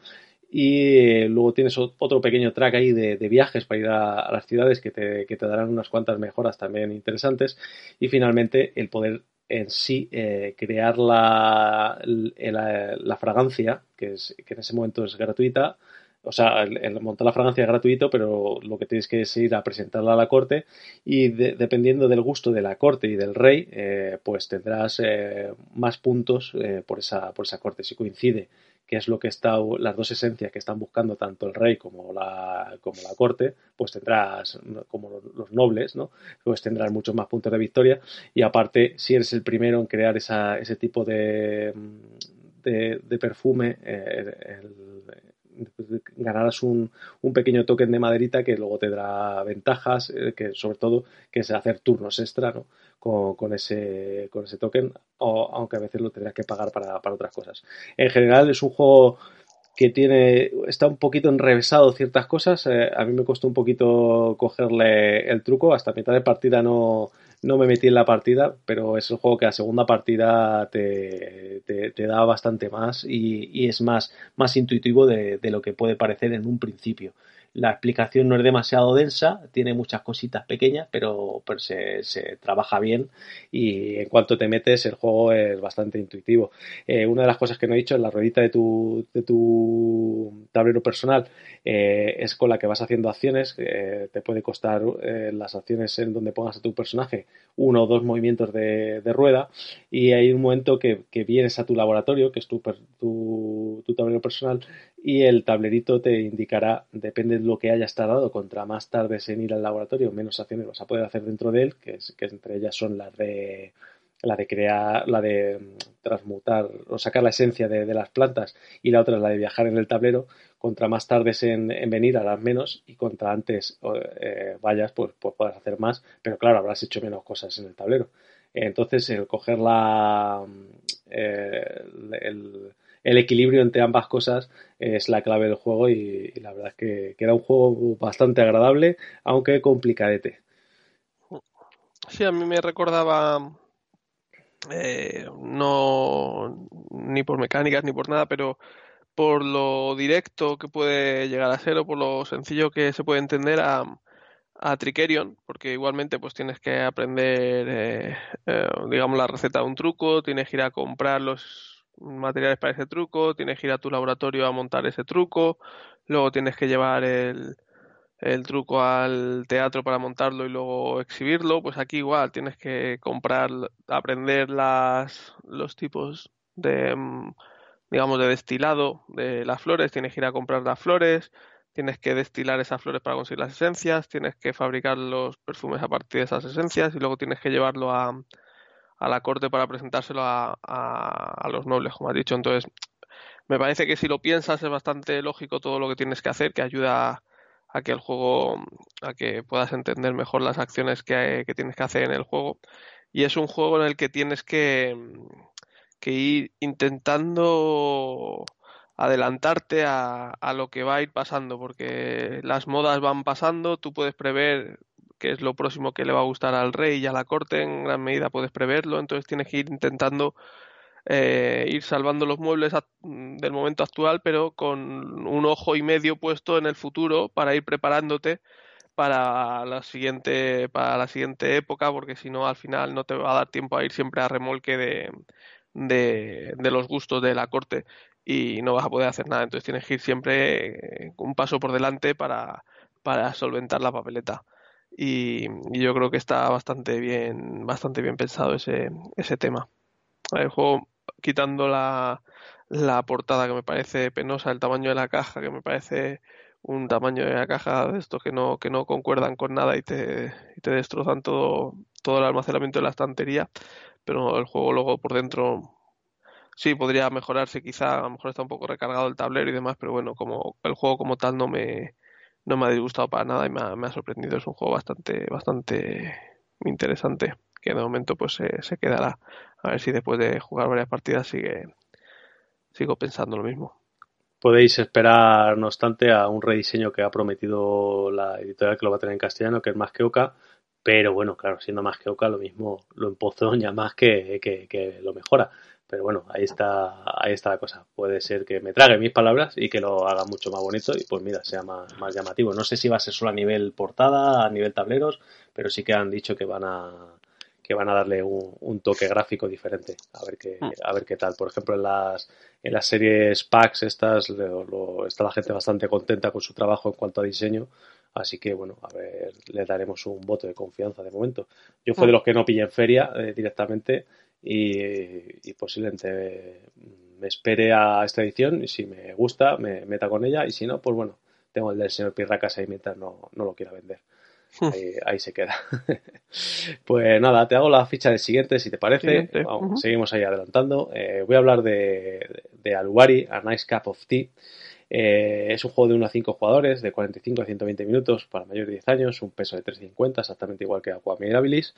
Y eh, luego tienes otro pequeño track ahí de, viajes para ir a, las ciudades que te, que te, darán unas cuantas mejoras también interesantes. Y finalmente el poder en sí eh, crear la, la, fragancia, que, es, que en ese momento es gratuita, o sea, el, montar la fragancia es gratuito, pero lo que tienes que es ir a presentarla a la corte y dependiendo del gusto de la corte y del rey, eh, pues tendrás eh, más puntos por, esa, por esa corte. Si coincide que es lo que está, las dos esencias que están buscando tanto el rey como la, como la corte, pues tendrás, como los nobles, ¿no? Pues tendrás muchos más puntos de victoria y aparte, si eres el primero en crear esa, ese tipo de, de, perfume, eh, ganarás un, un, pequeño token de maderita que luego te dará ventajas, eh, que sobre todo que es hacer turnos extra, ¿no? con, ese, con ese token, o, aunque a veces lo tendrás que pagar para, para otras cosas. En general es un juego que tiene está un poquito enrevesado ciertas cosas. Eh, a mí me costó un poquito cogerle el truco. Hasta mitad de partida no, no me metí en la partida, pero es un juego que a segunda partida te, te, da bastante más y, y, es más, más intuitivo de, de, lo que puede parecer en un principio. La explicación no es demasiado densa, tiene muchas cositas pequeñas, pero, pero se, trabaja bien y en cuanto te metes el juego es bastante intuitivo. Eh, una de las cosas que no he dicho es la ruedita de tu, de tu tablero personal eh, es con la que vas haciendo acciones. Eh, te puede costar las acciones en donde pongas a tu personaje uno o dos movimientos de, rueda y hay un momento que, vienes a tu laboratorio, que es tu, tu, tu tablero personal, y el tablerito te indicará, depende de lo que hayas tardado, contra más tardes en ir al laboratorio, menos acciones vas a poder hacer dentro de él, que, es, que entre ellas son las de la de crear, la de mm, transmutar o sacar la esencia de, las plantas y la otra es la de viajar en el tablero. Contra más tardes en, venir harás menos y contra antes eh, vayas pues, pues podrás hacer más, pero claro, habrás hecho menos cosas en el tablero. Entonces, el coger la, mm, eh, el equilibrio entre ambas cosas es la clave del juego y, la verdad es que, era un juego bastante agradable, aunque complicadete. Sí, a mí me recordaba, eh, no ni por mecánicas ni por nada, pero por lo directo que puede llegar a ser o por lo sencillo que se puede entender a, a Trickerion, porque igualmente pues tienes que aprender, eh, eh, digamos, la receta de un truco, tienes que ir a comprar los materiales para ese truco, tienes que ir a tu laboratorio a montar ese truco, luego tienes que llevar el, truco al teatro para montarlo y luego exhibirlo, pues aquí igual tienes que comprar, aprender las, los tipos de, mm, digamos, de destilado de las flores, tienes que ir a comprar las flores, tienes que destilar esas flores para conseguir las esencias, tienes que fabricar los perfumes a partir de esas esencias y luego tienes que llevarlo a, a la corte para presentárselo a, a, los nobles, como has dicho. Entonces, me parece que si lo piensas es bastante lógico todo lo que tienes que hacer, que ayuda a, que el juego, a que puedas entender mejor las acciones que, que, tienes que hacer en el juego. Y es un juego en el que tienes que, que ir intentando adelantarte a, a, lo que va a ir pasando, porque las modas van pasando, tú puedes prever que es lo próximo que le va a gustar al rey y a la corte, en gran medida puedes preverlo, entonces tienes que ir intentando eh, ir salvando los muebles del momento actual, pero con un ojo y medio puesto en el futuro para ir preparándote para la siguiente para la siguiente época porque si no al final no te va a dar tiempo a ir siempre a remolque de, de, de, los gustos de la corte y no vas a poder hacer nada. Entonces tienes que ir siempre eh, un paso por delante para, para solventar la papeleta y, yo creo que está bastante bien, bastante bien pensado ese, ese tema. El juego, quitando la, la portada que me parece penosa, el tamaño de la caja que me parece un tamaño de la caja de estos que no, que no concuerdan con nada y te, y te destrozan todo, todo el almacenamiento de la estantería, pero el juego luego por dentro sí podría mejorarse quizá, a lo mejor está un poco recargado el tablero y demás, pero bueno, como el juego como tal no me, no me ha disgustado para nada y me ha, sorprendido. Es un juego bastante, bastante interesante que de momento pues se, quedará. A ver si después de jugar varias partidas sigue, sigo pensando lo mismo. Podéis esperar, no obstante, a un rediseño que ha prometido la editorial que lo va a tener en castellano, que es más que Oca, pero bueno, claro, siendo más que Oca, lo mismo lo empozoña más que, que, que lo mejora. Pero bueno, ahí está, ahí está la cosa. Puede ser que me trague mis palabras y que lo haga mucho más bonito y pues mira, sea más, más llamativo. No sé si va a ser solo a nivel portada, a nivel tableros, pero sí que han dicho que van a que van a darle un, toque gráfico diferente. A ver qué, mm. a ver qué tal. Por ejemplo, en las, en las series packs estas está la gente bastante contenta con su trabajo en cuanto a diseño. Así que bueno, a ver, le daremos un voto de confianza de momento. Yo fui de mm. los que no pillé en feria eh, directamente y, posiblemente me espere a esta edición y si me gusta me meta con ella y si no, pues bueno, tengo el del señor Pirracas ahí mientras no, no lo quiera vender. Hmm. Ahí, se queda. pues nada, te hago la ficha del siguiente si te parece. Seguimos ahí adelantando. Eh, voy a hablar de, de, Aluari, A Nice Cup of Tea. Eh, es un juego de 1 a 5 jugadores, de 45 a 120 minutos para mayores de 10 años, un peso de 350, exactamente igual que Aqua Mirabilis.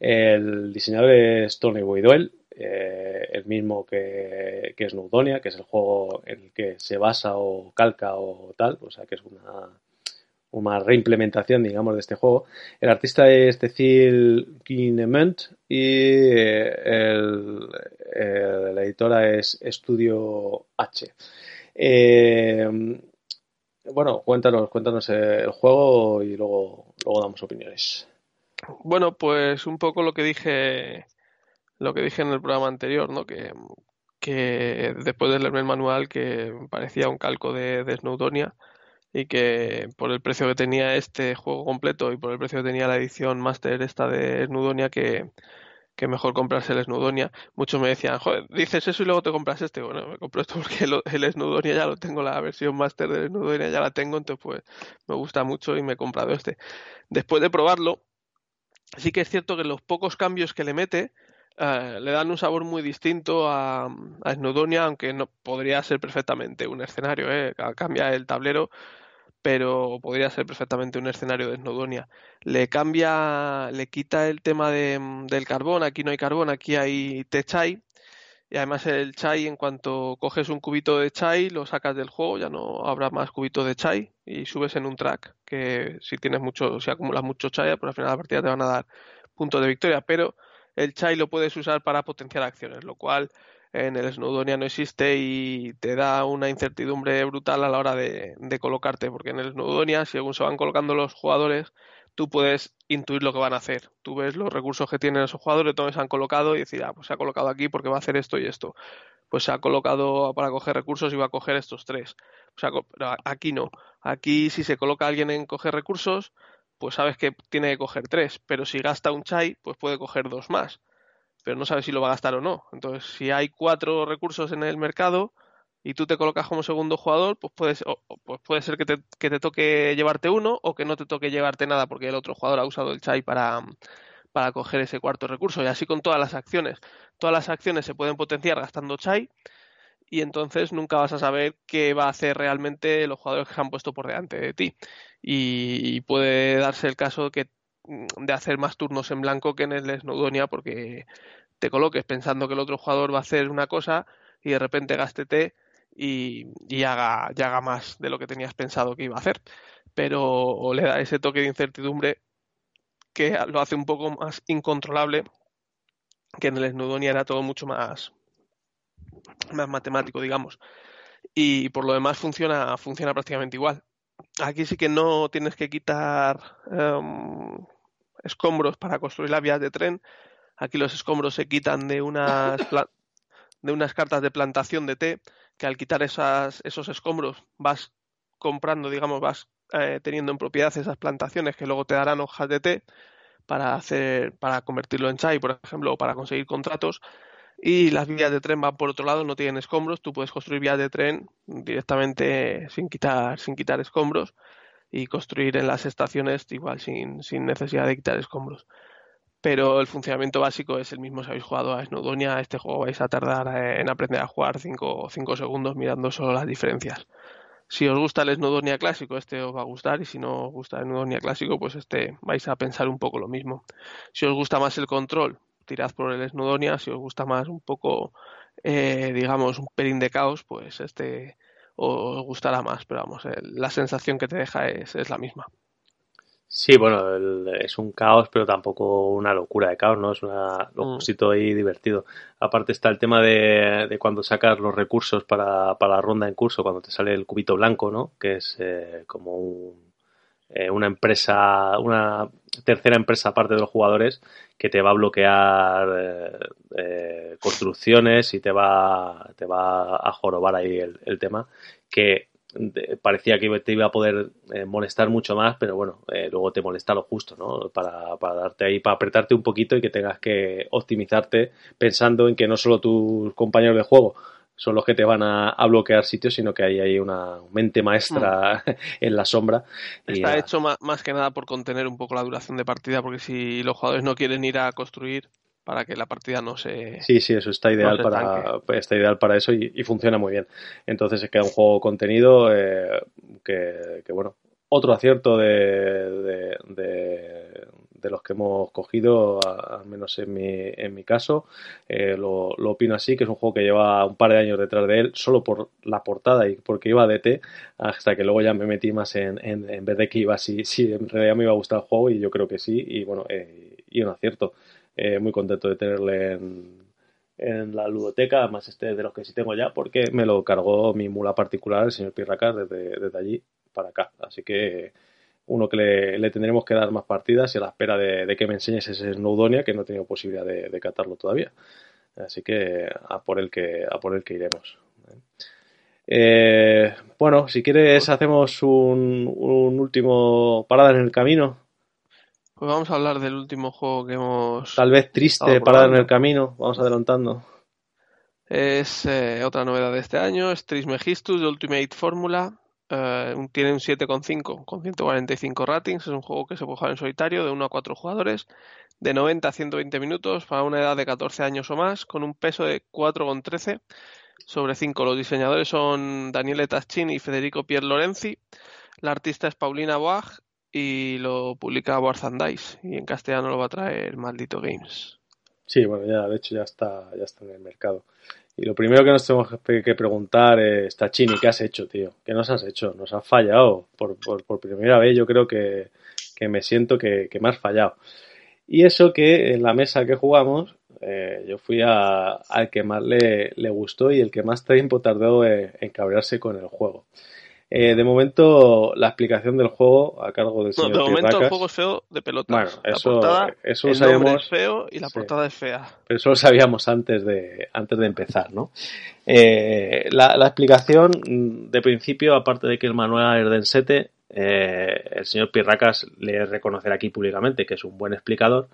El diseñador es Tony Boydell, eh, el mismo que, que Snowdonia, que es el juego en el que se basa o calca o tal, o sea que es una, una reimplementación, digamos, de este juego. El artista es Cecil Kinement y el, la editora es Estudio H. Eh, bueno, cuéntanos, cuéntanos el juego y luego, luego damos opiniones. Bueno, pues un poco lo que dije lo que dije en el programa anterior, ¿no? Que, que después de leerme el manual que parecía un calco de, de Snowdonia y que por el precio que tenía este juego completo y por el precio que tenía la edición Master esta de Snowdonia que, que mejor comprarse el Snowdonia. Muchos me decían, joder, dices eso y luego te compras este. Bueno, me compro esto porque el, el Snowdonia ya lo tengo, la versión Master del Snowdonia ya la tengo, entonces pues me gusta mucho y me he comprado este. Después de probarlo, sí que es cierto que los pocos cambios que le mete eh, le dan un sabor muy distinto a, a Snowdonia, aunque no podría ser perfectamente un escenario, ¿eh? cambia el tablero pero podría ser perfectamente un escenario de Snowdonia. Le cambia, le quita el tema de, del carbón, aquí no hay carbón, aquí hay té chai, y además el chai, en cuanto coges un cubito de chai, lo sacas del juego, ya no habrá más cubitos de chai, y subes en un track, que si tienes mucho, si acumulas mucho chai, pues al final de la partida te van a dar puntos de victoria, pero el chai lo puedes usar para potenciar acciones, lo cual en el Snowdonia no existe y te da una incertidumbre brutal a la hora de, colocarte, porque en el Snowdonia, según se van colocando los jugadores, tú puedes intuir lo que van a hacer. Tú ves los recursos que tienen esos jugadores, dónde se han colocado y decir, ah, pues se ha colocado aquí porque va a hacer esto y esto. Pues se ha colocado para coger recursos y va a coger estos tres. O sea, aquí no. Aquí si se coloca alguien en coger recursos, pues sabes que tiene que coger tres, pero si gasta un chai, pues puede coger dos más pero no sabes si lo va a gastar o no. Entonces, si hay cuatro recursos en el mercado y tú te colocas como segundo jugador, pues, puedes, pues puede ser que te, que te, toque llevarte uno o que no te toque llevarte nada porque el otro jugador ha usado el chai para, para coger ese cuarto recurso. Y así con todas las acciones. Todas las acciones se pueden potenciar gastando chai y entonces nunca vas a saber qué va a hacer realmente los jugadores que se han puesto por delante de ti. Y puede darse el caso que de hacer más turnos en blanco que en el Snowdonia porque te coloques pensando que el otro jugador va a hacer una cosa y de repente gastete y, y haga, haga más de lo que tenías pensado que iba a hacer. Pero le da ese toque de incertidumbre que lo hace un poco más incontrolable que en el Snowdonia era todo mucho más, más matemático, digamos. Y por lo demás funciona, funciona prácticamente igual. Aquí sí que no tienes que quitar em, escombros para construir las vías de tren. Aquí los escombros se quitan de unas, de unas cartas de plantación de té, que al quitar esas, esos escombros vas comprando, digamos, vas eh, teniendo en propiedad esas plantaciones que luego te darán hojas de té para hacer, para convertirlo en chai, por ejemplo, o para conseguir contratos. Y las vías de tren van por otro lado, no tienen escombros. Tú puedes construir vías de tren directamente sin quitar, sin quitar escombros y construir en las estaciones igual sin, sin necesidad de quitar escombros. Pero el funcionamiento básico es el mismo si habéis jugado a Snowdonia. Este juego vais a tardar eh, en aprender a jugar 5 segundos mirando solo las diferencias. Si os gusta el Snowdonia clásico, este os va a gustar. Y si no os gusta el Snowdonia clásico, pues este vais a pensar un poco lo mismo. Si os gusta más el control, tirad por el Snowdonia. Si os gusta más un poco, eh, digamos, un pelín de caos, pues este os gustará más, pero vamos, la sensación que te deja es, es la misma. Sí, bueno, es un caos, pero tampoco una locura de caos, ¿no? Es una, lo mm. ahí divertido. Aparte está el tema de, de cuando sacas los recursos para, para, la ronda en curso, cuando te sale el cubito blanco, ¿no? Que es eh, como un, eh, una empresa, una tercera empresa aparte de los jugadores que te va a bloquear eh, eh, construcciones y te va, te va a jorobar ahí el, tema que parecía que te iba a poder molestar mucho más, pero bueno, luego te molesta lo justo, ¿no? Para, para darte ahí, para apretarte un poquito y que tengas que optimizarte pensando en que no solo tus compañeros de juego son los que te van a, bloquear sitios, sino que hay ahí una mente maestra mm. en la sombra. Está hecho más, que nada por contener un poco la duración de partida, porque si los jugadores no quieren ir a construir para que la partida no se. Sí, sí, eso está ideal, para, está ideal para eso y, funciona muy bien. Entonces se queda un juego contenido eh, que, bueno, otro acierto de, de los que hemos cogido, al menos en mi, en mi caso. Eh, lo, opino así, que es un juego que lleva un par de años detrás de él, solo por la portada y porque iba de T, hasta que luego ya me metí más en, en, vez de que iba si, si en realidad me iba a gustar el juego y yo creo que sí, y bueno, eh, y un acierto. Eh, muy contento de tenerle en, en la ludoteca, además este de los que sí tengo ya, porque me lo cargó mi mula particular, el señor Pirracas, desde, desde allí para acá. Así que uno que le, tendremos que dar más partidas y a la espera de, que me enseñes ese Snowdonia que no he tenido posibilidad de, catarlo todavía. Así que a por el que, a por el que iremos. Eh, bueno, si quieres hacemos un, último parada en el camino. Pues vamos a hablar del último juego que hemos... Tal vez triste parada en el camino, vamos adelantando. Es eh, otra novedad de este año, es Trismegistus de Ultimate Formula. Eh, tiene un 7,5 con 145 ratings. Es un juego que se puede jugar en solitario de 1 a 4 jugadores, de 90 a 120 minutos para una edad de 14 años o más, con un peso de 4,13 sobre 5. Los diseñadores son Daniele Taschini y Federico Pier Lorenzi. La artista es Paulina Boag y lo publica Warzandais. Y en castellano lo va a traer Maldito Games. Sí, bueno, ya de hecho ya está, ya está en el mercado. Y lo primero que nos tenemos que preguntar es, Tachini, ¿qué has hecho, tío? ¿Qué nos has hecho? Nos has fallado. Por, por, primera vez yo creo que, me siento que, me has fallado. Y eso que en la mesa que jugamos, eh, yo fui al que más le, le, gustó y el que más tiempo tardó en cabrearse con el juego. Eh, de momento, la explicación del juego a cargo del señor no, De momento, el juego es feo de pelotas. Bueno, eso, la portada, eso lo sabíamos. Es feo y la portada es fea. Pero eso lo sabíamos antes de, antes de empezar, ¿no? Eh, la, la, explicación, mm, de principio, aparte de que el manual es densete, eh, el señor Pirracas le reconocer aquí públicamente que es un buen explicador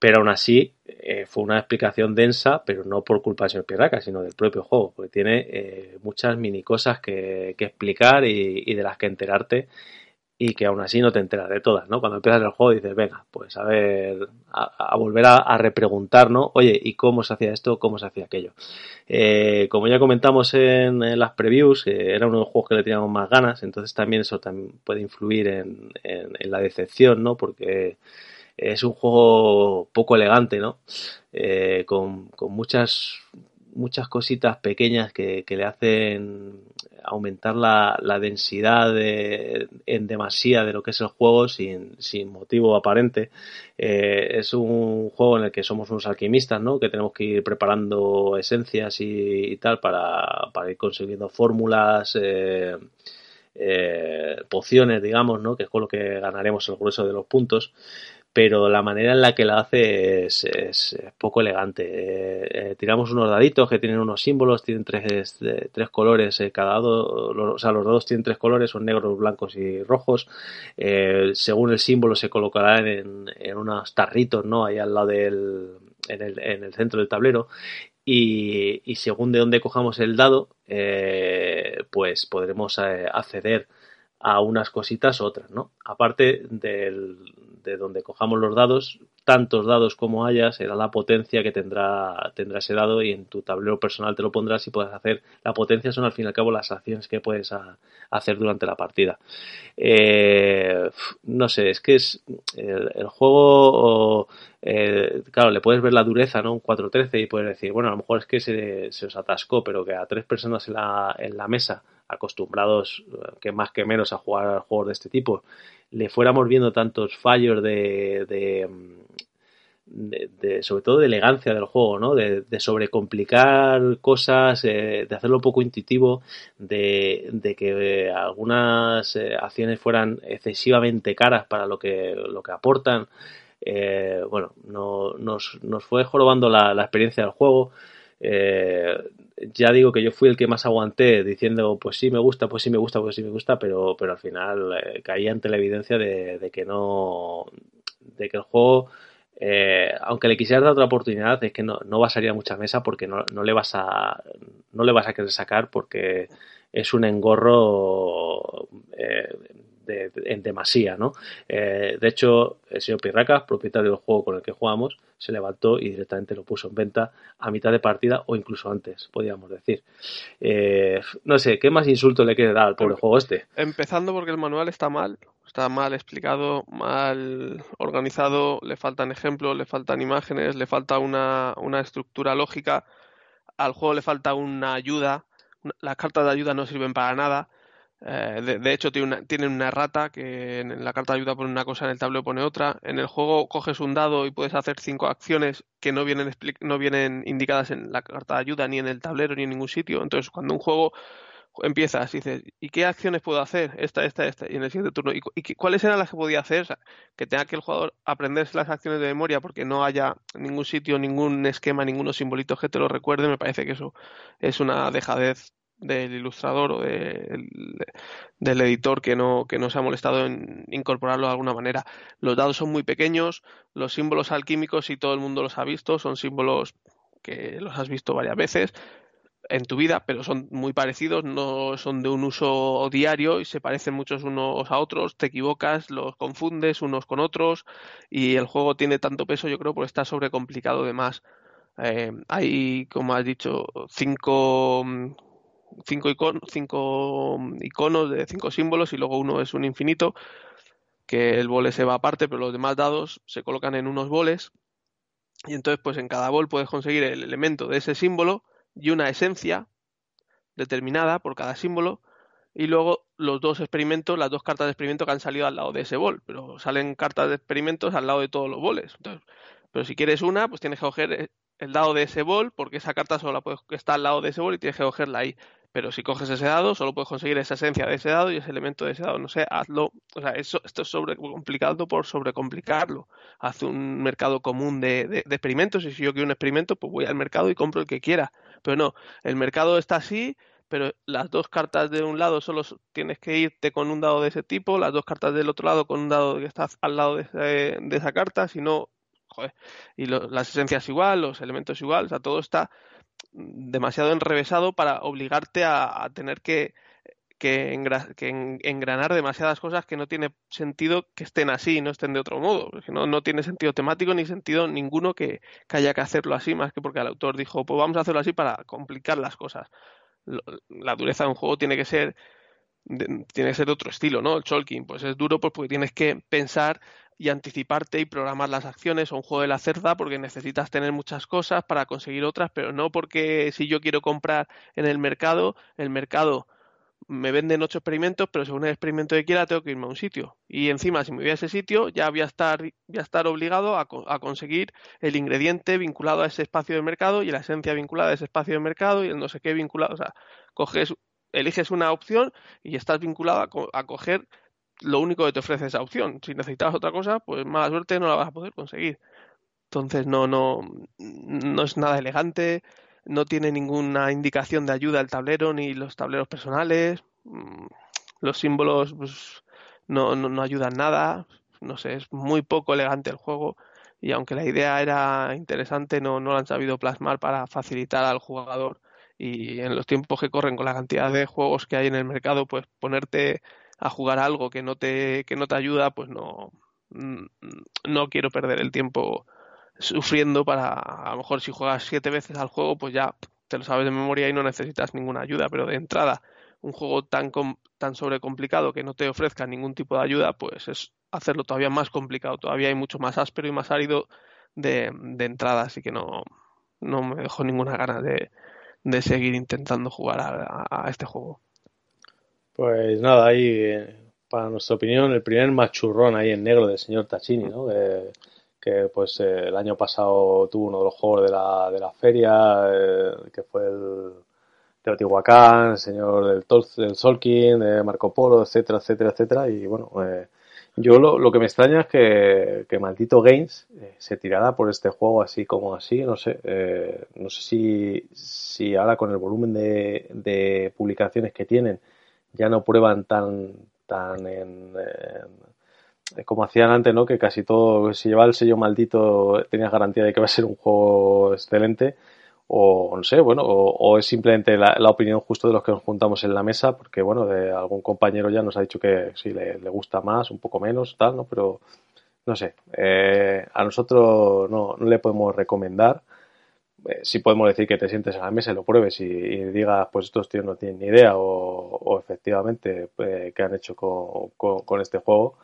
pero aún así eh, fue una explicación densa, pero no por culpa del señor Pirraca, sino del propio juego, porque tiene eh, muchas mini cosas que, explicar y, de las que enterarte y que aún así no te enteras de todas, ¿no? Cuando empiezas el juego dices, venga, pues a ver, a, volver a, repreguntar, ¿no? Oye, ¿y cómo se hacía esto? ¿Cómo se hacía aquello? Eh, como ya comentamos en, las previews, era uno de los juegos que le teníamos más ganas, entonces también eso también puede influir en, en la decepción, ¿no? Porque es un juego poco elegante, ¿no? Eh, con, muchas, muchas cositas pequeñas que, le hacen aumentar la, densidad en demasía de lo que es el juego sin, motivo aparente. Eh, es un juego en el que somos unos alquimistas, ¿no? Que tenemos que ir preparando esencias y, tal para, ir consiguiendo fórmulas. Eh, pociones, digamos, ¿no? que es con lo que ganaremos el grueso de los puntos pero la manera en la que la hace es, es, poco elegante. Eh, eh, tiramos unos daditos que tienen unos símbolos, tienen tres, tres colores eh, cada dado, o sea, los dados tienen tres colores, son negros, blancos y rojos. según el símbolo se colocarán en, en, unos tarritos, ¿no? Ahí al lado del, en el, en el centro del tablero. Y, y según de dónde cojamos el dado, pues podremos acceder a unas cositas otras, ¿no? Aparte del, de donde cojamos los dados, tantos dados como haya, será la potencia que tendrá, tendrá ese dado y en tu tablero personal te lo pondrás y puedes hacer. La potencia son al fin y al cabo las acciones que puedes hacer durante la partida. Eh, no sé, es que es el, juego. Eh, claro, le puedes ver la dureza, ¿no? Un 4-13 y puedes decir, bueno, a lo mejor es que se, se os atascó, pero que a tres personas en la, en la mesa, acostumbrados eh, que más que menos a jugar juegos de este tipo, le fuéramos viendo tantos fallos de, de, sobre todo de elegancia del juego, ¿no? De, sobrecomplicar cosas, eh, de hacerlo poco intuitivo, de, que algunas eh, acciones fueran excesivamente caras para lo que, lo que aportan. Bueno, no, nos, nos fue jorobando la, experiencia del juego. Ya digo que yo fui el que más aguanté diciendo pues sí me gusta, pues sí me gusta, pues sí me gusta, pero, pero al final eh, caí ante la evidencia de, que no, de que el juego eh, aunque le quisieras dar otra oportunidad, es que no, va a salir a mucha mesa porque no, no, le vas a no le vas a querer sacar porque es un engorro eh, en demasía, ¿no? Eh, de hecho, el señor Pirracas, propietario del juego con el que jugamos, se levantó y directamente lo puso en venta a mitad de partida o incluso antes, podríamos decir. Eh, no sé, ¿qué más insulto le quiere dar al pobre juego este? Empezando porque el manual está mal, está mal explicado, mal organizado, le faltan ejemplos, le faltan imágenes, le falta una, una estructura lógica, al juego le falta una ayuda, las cartas de ayuda no sirven para nada eh, de, hecho, tiene una, tiene una rata que en la carta de ayuda pone una cosa, en el tablero pone otra. En el juego coges un dado y puedes hacer cinco acciones que no vienen, no vienen indicadas en la carta de ayuda, ni en el tablero, ni en ningún sitio. Entonces, cuando un juego empiezas y dices, ¿y qué acciones puedo hacer? Esta, esta, esta. Y en el siguiente turno, ¿y, cuáles eran las que podía hacer? que tenga que el jugador aprenderse las acciones de memoria porque no haya ningún sitio, ningún esquema, ningunos simbolitos que te lo recuerde, me parece que eso es una dejadez del ilustrador o del editor que no, que no se ha molestado en incorporarlo de alguna manera. Los dados son muy pequeños, los símbolos alquímicos, y todo el mundo los ha visto, son símbolos que los has visto varias veces en tu vida, pero son muy parecidos, no son de un uso diario y se parecen muchos unos a otros, te equivocas, los confundes unos con otros y el juego tiene tanto peso, yo creo, por estar sobrecomplicado de más. Eh, hay, como has dicho, cinco cinco, cinco iconos de cinco símbolos y luego uno es un infinito, que el bole se va aparte, pero los demás dados se colocan en unos boles. Y entonces, pues en cada bol puedes conseguir el elemento de ese símbolo y una esencia determinada por cada símbolo. Y luego los dos experimentos, las dos cartas de experimento que han salido al lado de ese bol. Pero salen cartas de experimentos al lado de todos los boles. Entonces, pero si quieres una, pues tienes que coger el dado de ese bol, porque esa carta solo puede, está al lado de ese bol y tienes que cogerla ahí. Pero si coges ese dado, solo puedes conseguir esa esencia de ese dado y ese elemento de ese dado. No sé, hazlo. O sea, eso, esto es sobre complicado por sobrecomplicarlo. Haz un mercado común de, de, experimentos y si yo quiero un experimento, pues voy al mercado y compro el que quiera. Pero no, el mercado está así, pero las dos cartas de un lado solo tienes que irte con un dado de ese tipo, las dos cartas del otro lado con un dado que está al lado de, de esa carta, si no, joder, y las esencias igual, los elementos igual, o sea, todo está demasiado enrevesado para obligarte a, tener que, que, engranar demasiadas cosas que no tiene sentido que estén así y no estén de otro modo. No, no tiene sentido temático ni sentido ninguno que, haya que hacerlo así, más que porque el autor dijo, pues vamos a hacerlo así para complicar las cosas. La dureza de un juego tiene que ser tiene que ser otro estilo, ¿no? El Cholking, pues es duro pues porque tienes que pensar y anticiparte y programar las acciones o un juego de la cerda porque necesitas tener muchas cosas para conseguir otras, pero no porque si yo quiero comprar en el mercado, el mercado me venden ocho experimentos, pero según el experimento que quiera tengo que irme a un sitio. Y encima, si me voy a ese sitio, ya voy a estar, voy a estar obligado a, a, conseguir el ingrediente vinculado a ese espacio de mercado y la esencia vinculada a ese espacio de mercado y el no sé qué vinculado. O sea, coges, eliges una opción y estás vinculado a, a coger lo único que te ofrece esa opción. Si necesitas otra cosa, pues mala suerte no la vas a poder conseguir. Entonces no, no, no es nada elegante, no tiene ninguna indicación de ayuda al tablero ni los tableros personales. Mm, los símbolos pues, no, no, no ayudan nada. No sé, es muy poco elegante el juego. Y aunque la idea era interesante, no, no lo han sabido plasmar para facilitar al jugador. Y en los tiempos que corren con la cantidad de juegos que hay en el mercado, pues ponerte a jugar algo que no te, que no te ayuda, pues no, no quiero perder el tiempo sufriendo para, a lo mejor si juegas siete veces al juego, pues ya te lo sabes de memoria y no necesitas ninguna ayuda, pero de entrada, un juego tan, tan sobrecomplicado que no te ofrezca ningún tipo de ayuda, pues es hacerlo todavía más complicado, todavía hay mucho más áspero y más árido de, de entrada, así que no, no me dejo ninguna gana de, de seguir intentando jugar a este juego. Pues nada, ahí, eh, para nuestra opinión, el primer machurrón ahí en negro del señor Tachini, ¿no? que pues eh, el año pasado tuvo uno de los juegos de la, de la feria, eh, que fue el Teotihuacán, el señor del, Tol del Solkin, de Marco Polo, etcétera, etcétera, etcétera. Y bueno, yo lo, lo, que me extraña es que, que Maldito Games se tirara por este juego así como así, no sé, no sé si, si ahora con el volumen de, de publicaciones que tienen, ya no prueban tan, tan en, como hacían antes, ¿no? Que casi todo, si lleva el sello maldito, tenías garantía de que va a ser un juego excelente. O no sé, bueno, o, es simplemente la, opinión justo de los que nos juntamos en la mesa, porque bueno, de algún compañero ya nos ha dicho que sí le, gusta más, un poco menos, tal, ¿no? Pero no sé, eh, a nosotros no, no, le podemos recomendar. Eh, sí podemos decir que te sientes en la mesa y lo pruebes y, digas, pues estos tíos no tienen ni idea o, efectivamente eh, qué han hecho con, con, este juego.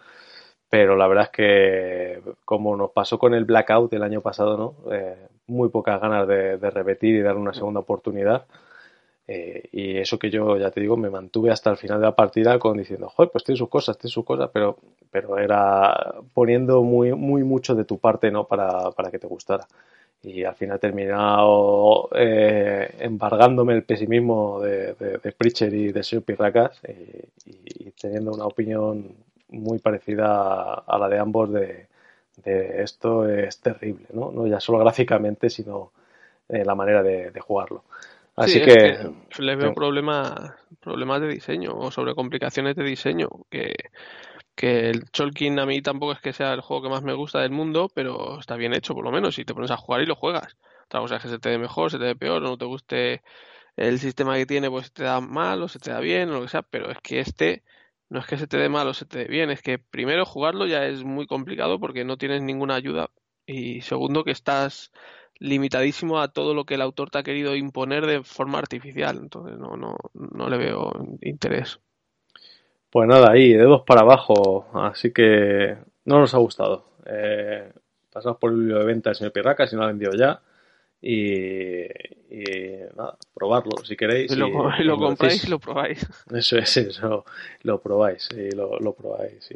Pero la verdad es que, como nos pasó con el Blackout el año pasado, ¿no? Muy pocas ganas de, de, repetir y dar una segunda oportunidad. y eso que yo, ya te digo, me mantuve hasta el final de la partida con diciendo, joder, pues tiene sus cosas, tiene sus cosas, pero pero era poniendo muy, muy mucho de tu parte ¿no? para, para que te gustara. Y al final he terminado eh, embargándome el pesimismo de, de, de Preacher y de Sir Pirracas y, teniendo una opinión muy parecida a la de ambos de, de esto es terrible, ¿no? no ya solo gráficamente, sino eh, la manera de, jugarlo. Así que, que, le veo problemas, problemas de diseño o sobre complicaciones de diseño que que el Cholkin a mí tampoco es que sea el juego que más me gusta del mundo, pero está bien hecho por lo menos y te pones a jugar y lo juegas. Otra cosa es que se te dé mejor, se te dé peor, o no te guste el sistema que tiene, pues se te da mal o se te da bien o lo que sea, pero es que este no es que se te dé mal o se te dé bien, es que primero jugarlo ya es muy complicado porque no tienes ninguna ayuda y segundo que estás limitadísimo a todo lo que el autor te ha querido imponer de forma artificial, entonces no no no le veo interés. Pues nada, ahí, dedos para abajo, así que no nos ha gustado. Eh, pasamos por el libro de venta del señor Pirraca, si no lo ha vendido ya. Y, nada, probarlo si queréis. Y lo, compráis y lo probáis. Eso es, eso, lo probáis y lo, probáis.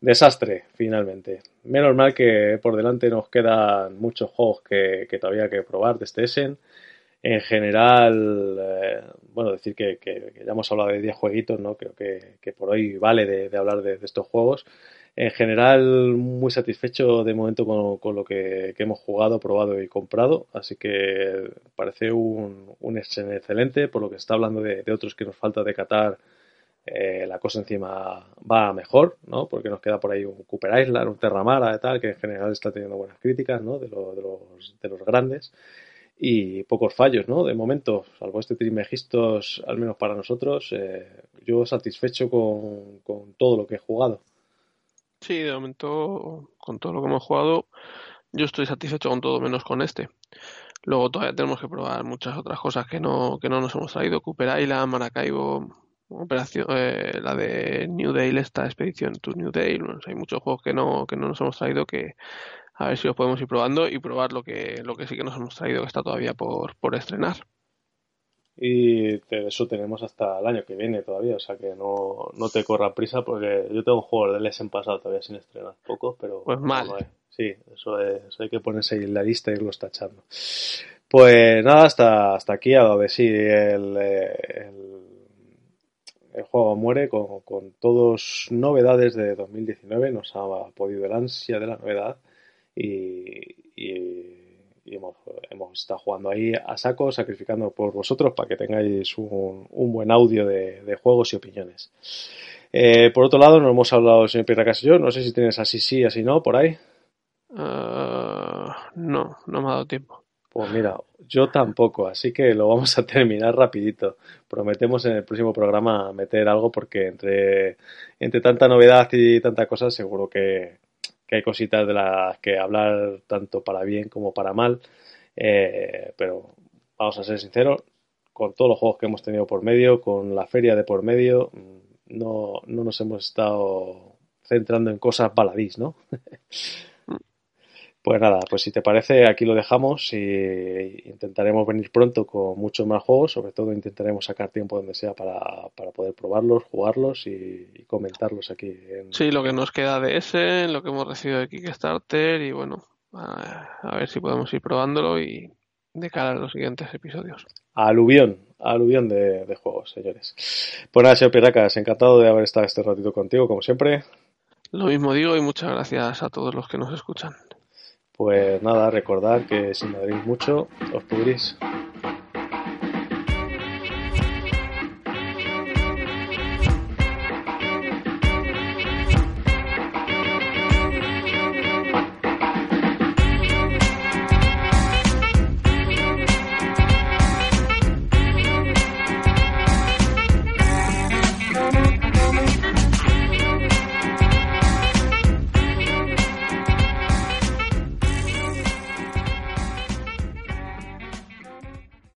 Desastre, finalmente. Menos mal que por delante nos quedan muchos juegos que, que todavía hay que probar de este Essen en general, eh, bueno, decir que, ya hemos hablado de 10 jueguitos, ¿no? Creo que, por hoy vale de, hablar de, estos juegos. En general, muy satisfecho de momento con, lo que, hemos jugado, probado y comprado. Así que parece un, un excelente, por lo que está hablando de, otros que nos falta de Qatar. Eh, la cosa encima va mejor, ¿no? Porque nos queda por ahí un Cooper Island, un Terramara y tal, que en general está teniendo buenas críticas, ¿no? De, de, los, de los grandes y pocos fallos, ¿no? De momento, salvo este Trismegistos, al menos para nosotros, eh, yo satisfecho con, con, todo lo que he jugado. Sí, de momento, con todo lo que hemos jugado, yo estoy satisfecho con todo menos con este. Luego todavía tenemos que probar muchas otras cosas que no, que no nos hemos traído. Cooper Island, Maracaibo, operación, eh, la de New Dale, esta expedición to New Dale. hay muchos juegos que no, que no nos hemos traído que a ver si los podemos ir probando y probar lo que, lo que sí que nos hemos traído que está todavía por, por estrenar. Y de eso tenemos hasta el año que viene todavía, o sea que no, no te corra prisa porque yo tengo un juego de en pasado todavía sin estrenar, pocos, pero... Pues mal. sí, eso, es, hay que ponerse ahí en la lista e irlos tachando. Pues nada, hasta, hasta aquí a donde sí el, el, el, juego muere con, con todos novedades de 2019, nos ha podido el ansia de la novedad y, hemos, estado jugando ahí a saco, sacrificando por vosotros para que tengáis un, buen audio de, juegos y opiniones. Eh, por otro lado, no hemos hablado, señor Pirracas y yo, no sé si tienes así sí, así no, por ahí. Ah, no, no me ha dado tiempo. Pues mira, yo tampoco, así que lo vamos a terminar rapidito. Prometemos en el próximo programa meter algo porque entre, entre tanta novedad y tanta cosa seguro que, que hay cositas de las que hablar tanto para bien como para mal, eh, pero vamos a ser sinceros, con todos los juegos que hemos tenido por medio, con la feria de por medio, no, no nos hemos estado centrando en cosas baladís, ¿no? Pues nada, pues si te parece, aquí lo dejamos y intentaremos venir pronto con muchos más juegos. Sobre todo intentaremos sacar tiempo donde sea para, poder probarlos, jugarlos y, comentarlos aquí. Sí, lo que nos queda de ese, lo que hemos recibido de Kickstarter y bueno, a, ver si podemos ir probándolo y de cara a los siguientes episodios. Aluvión, aluvión de, de juegos, señores. Pues nada, señor Piracas, encantado de haber estado este ratito contigo, como siempre. Lo mismo digo y muchas gracias a todos los que nos escuchan. Pues nada, recordad que si me mucho, os pudrís.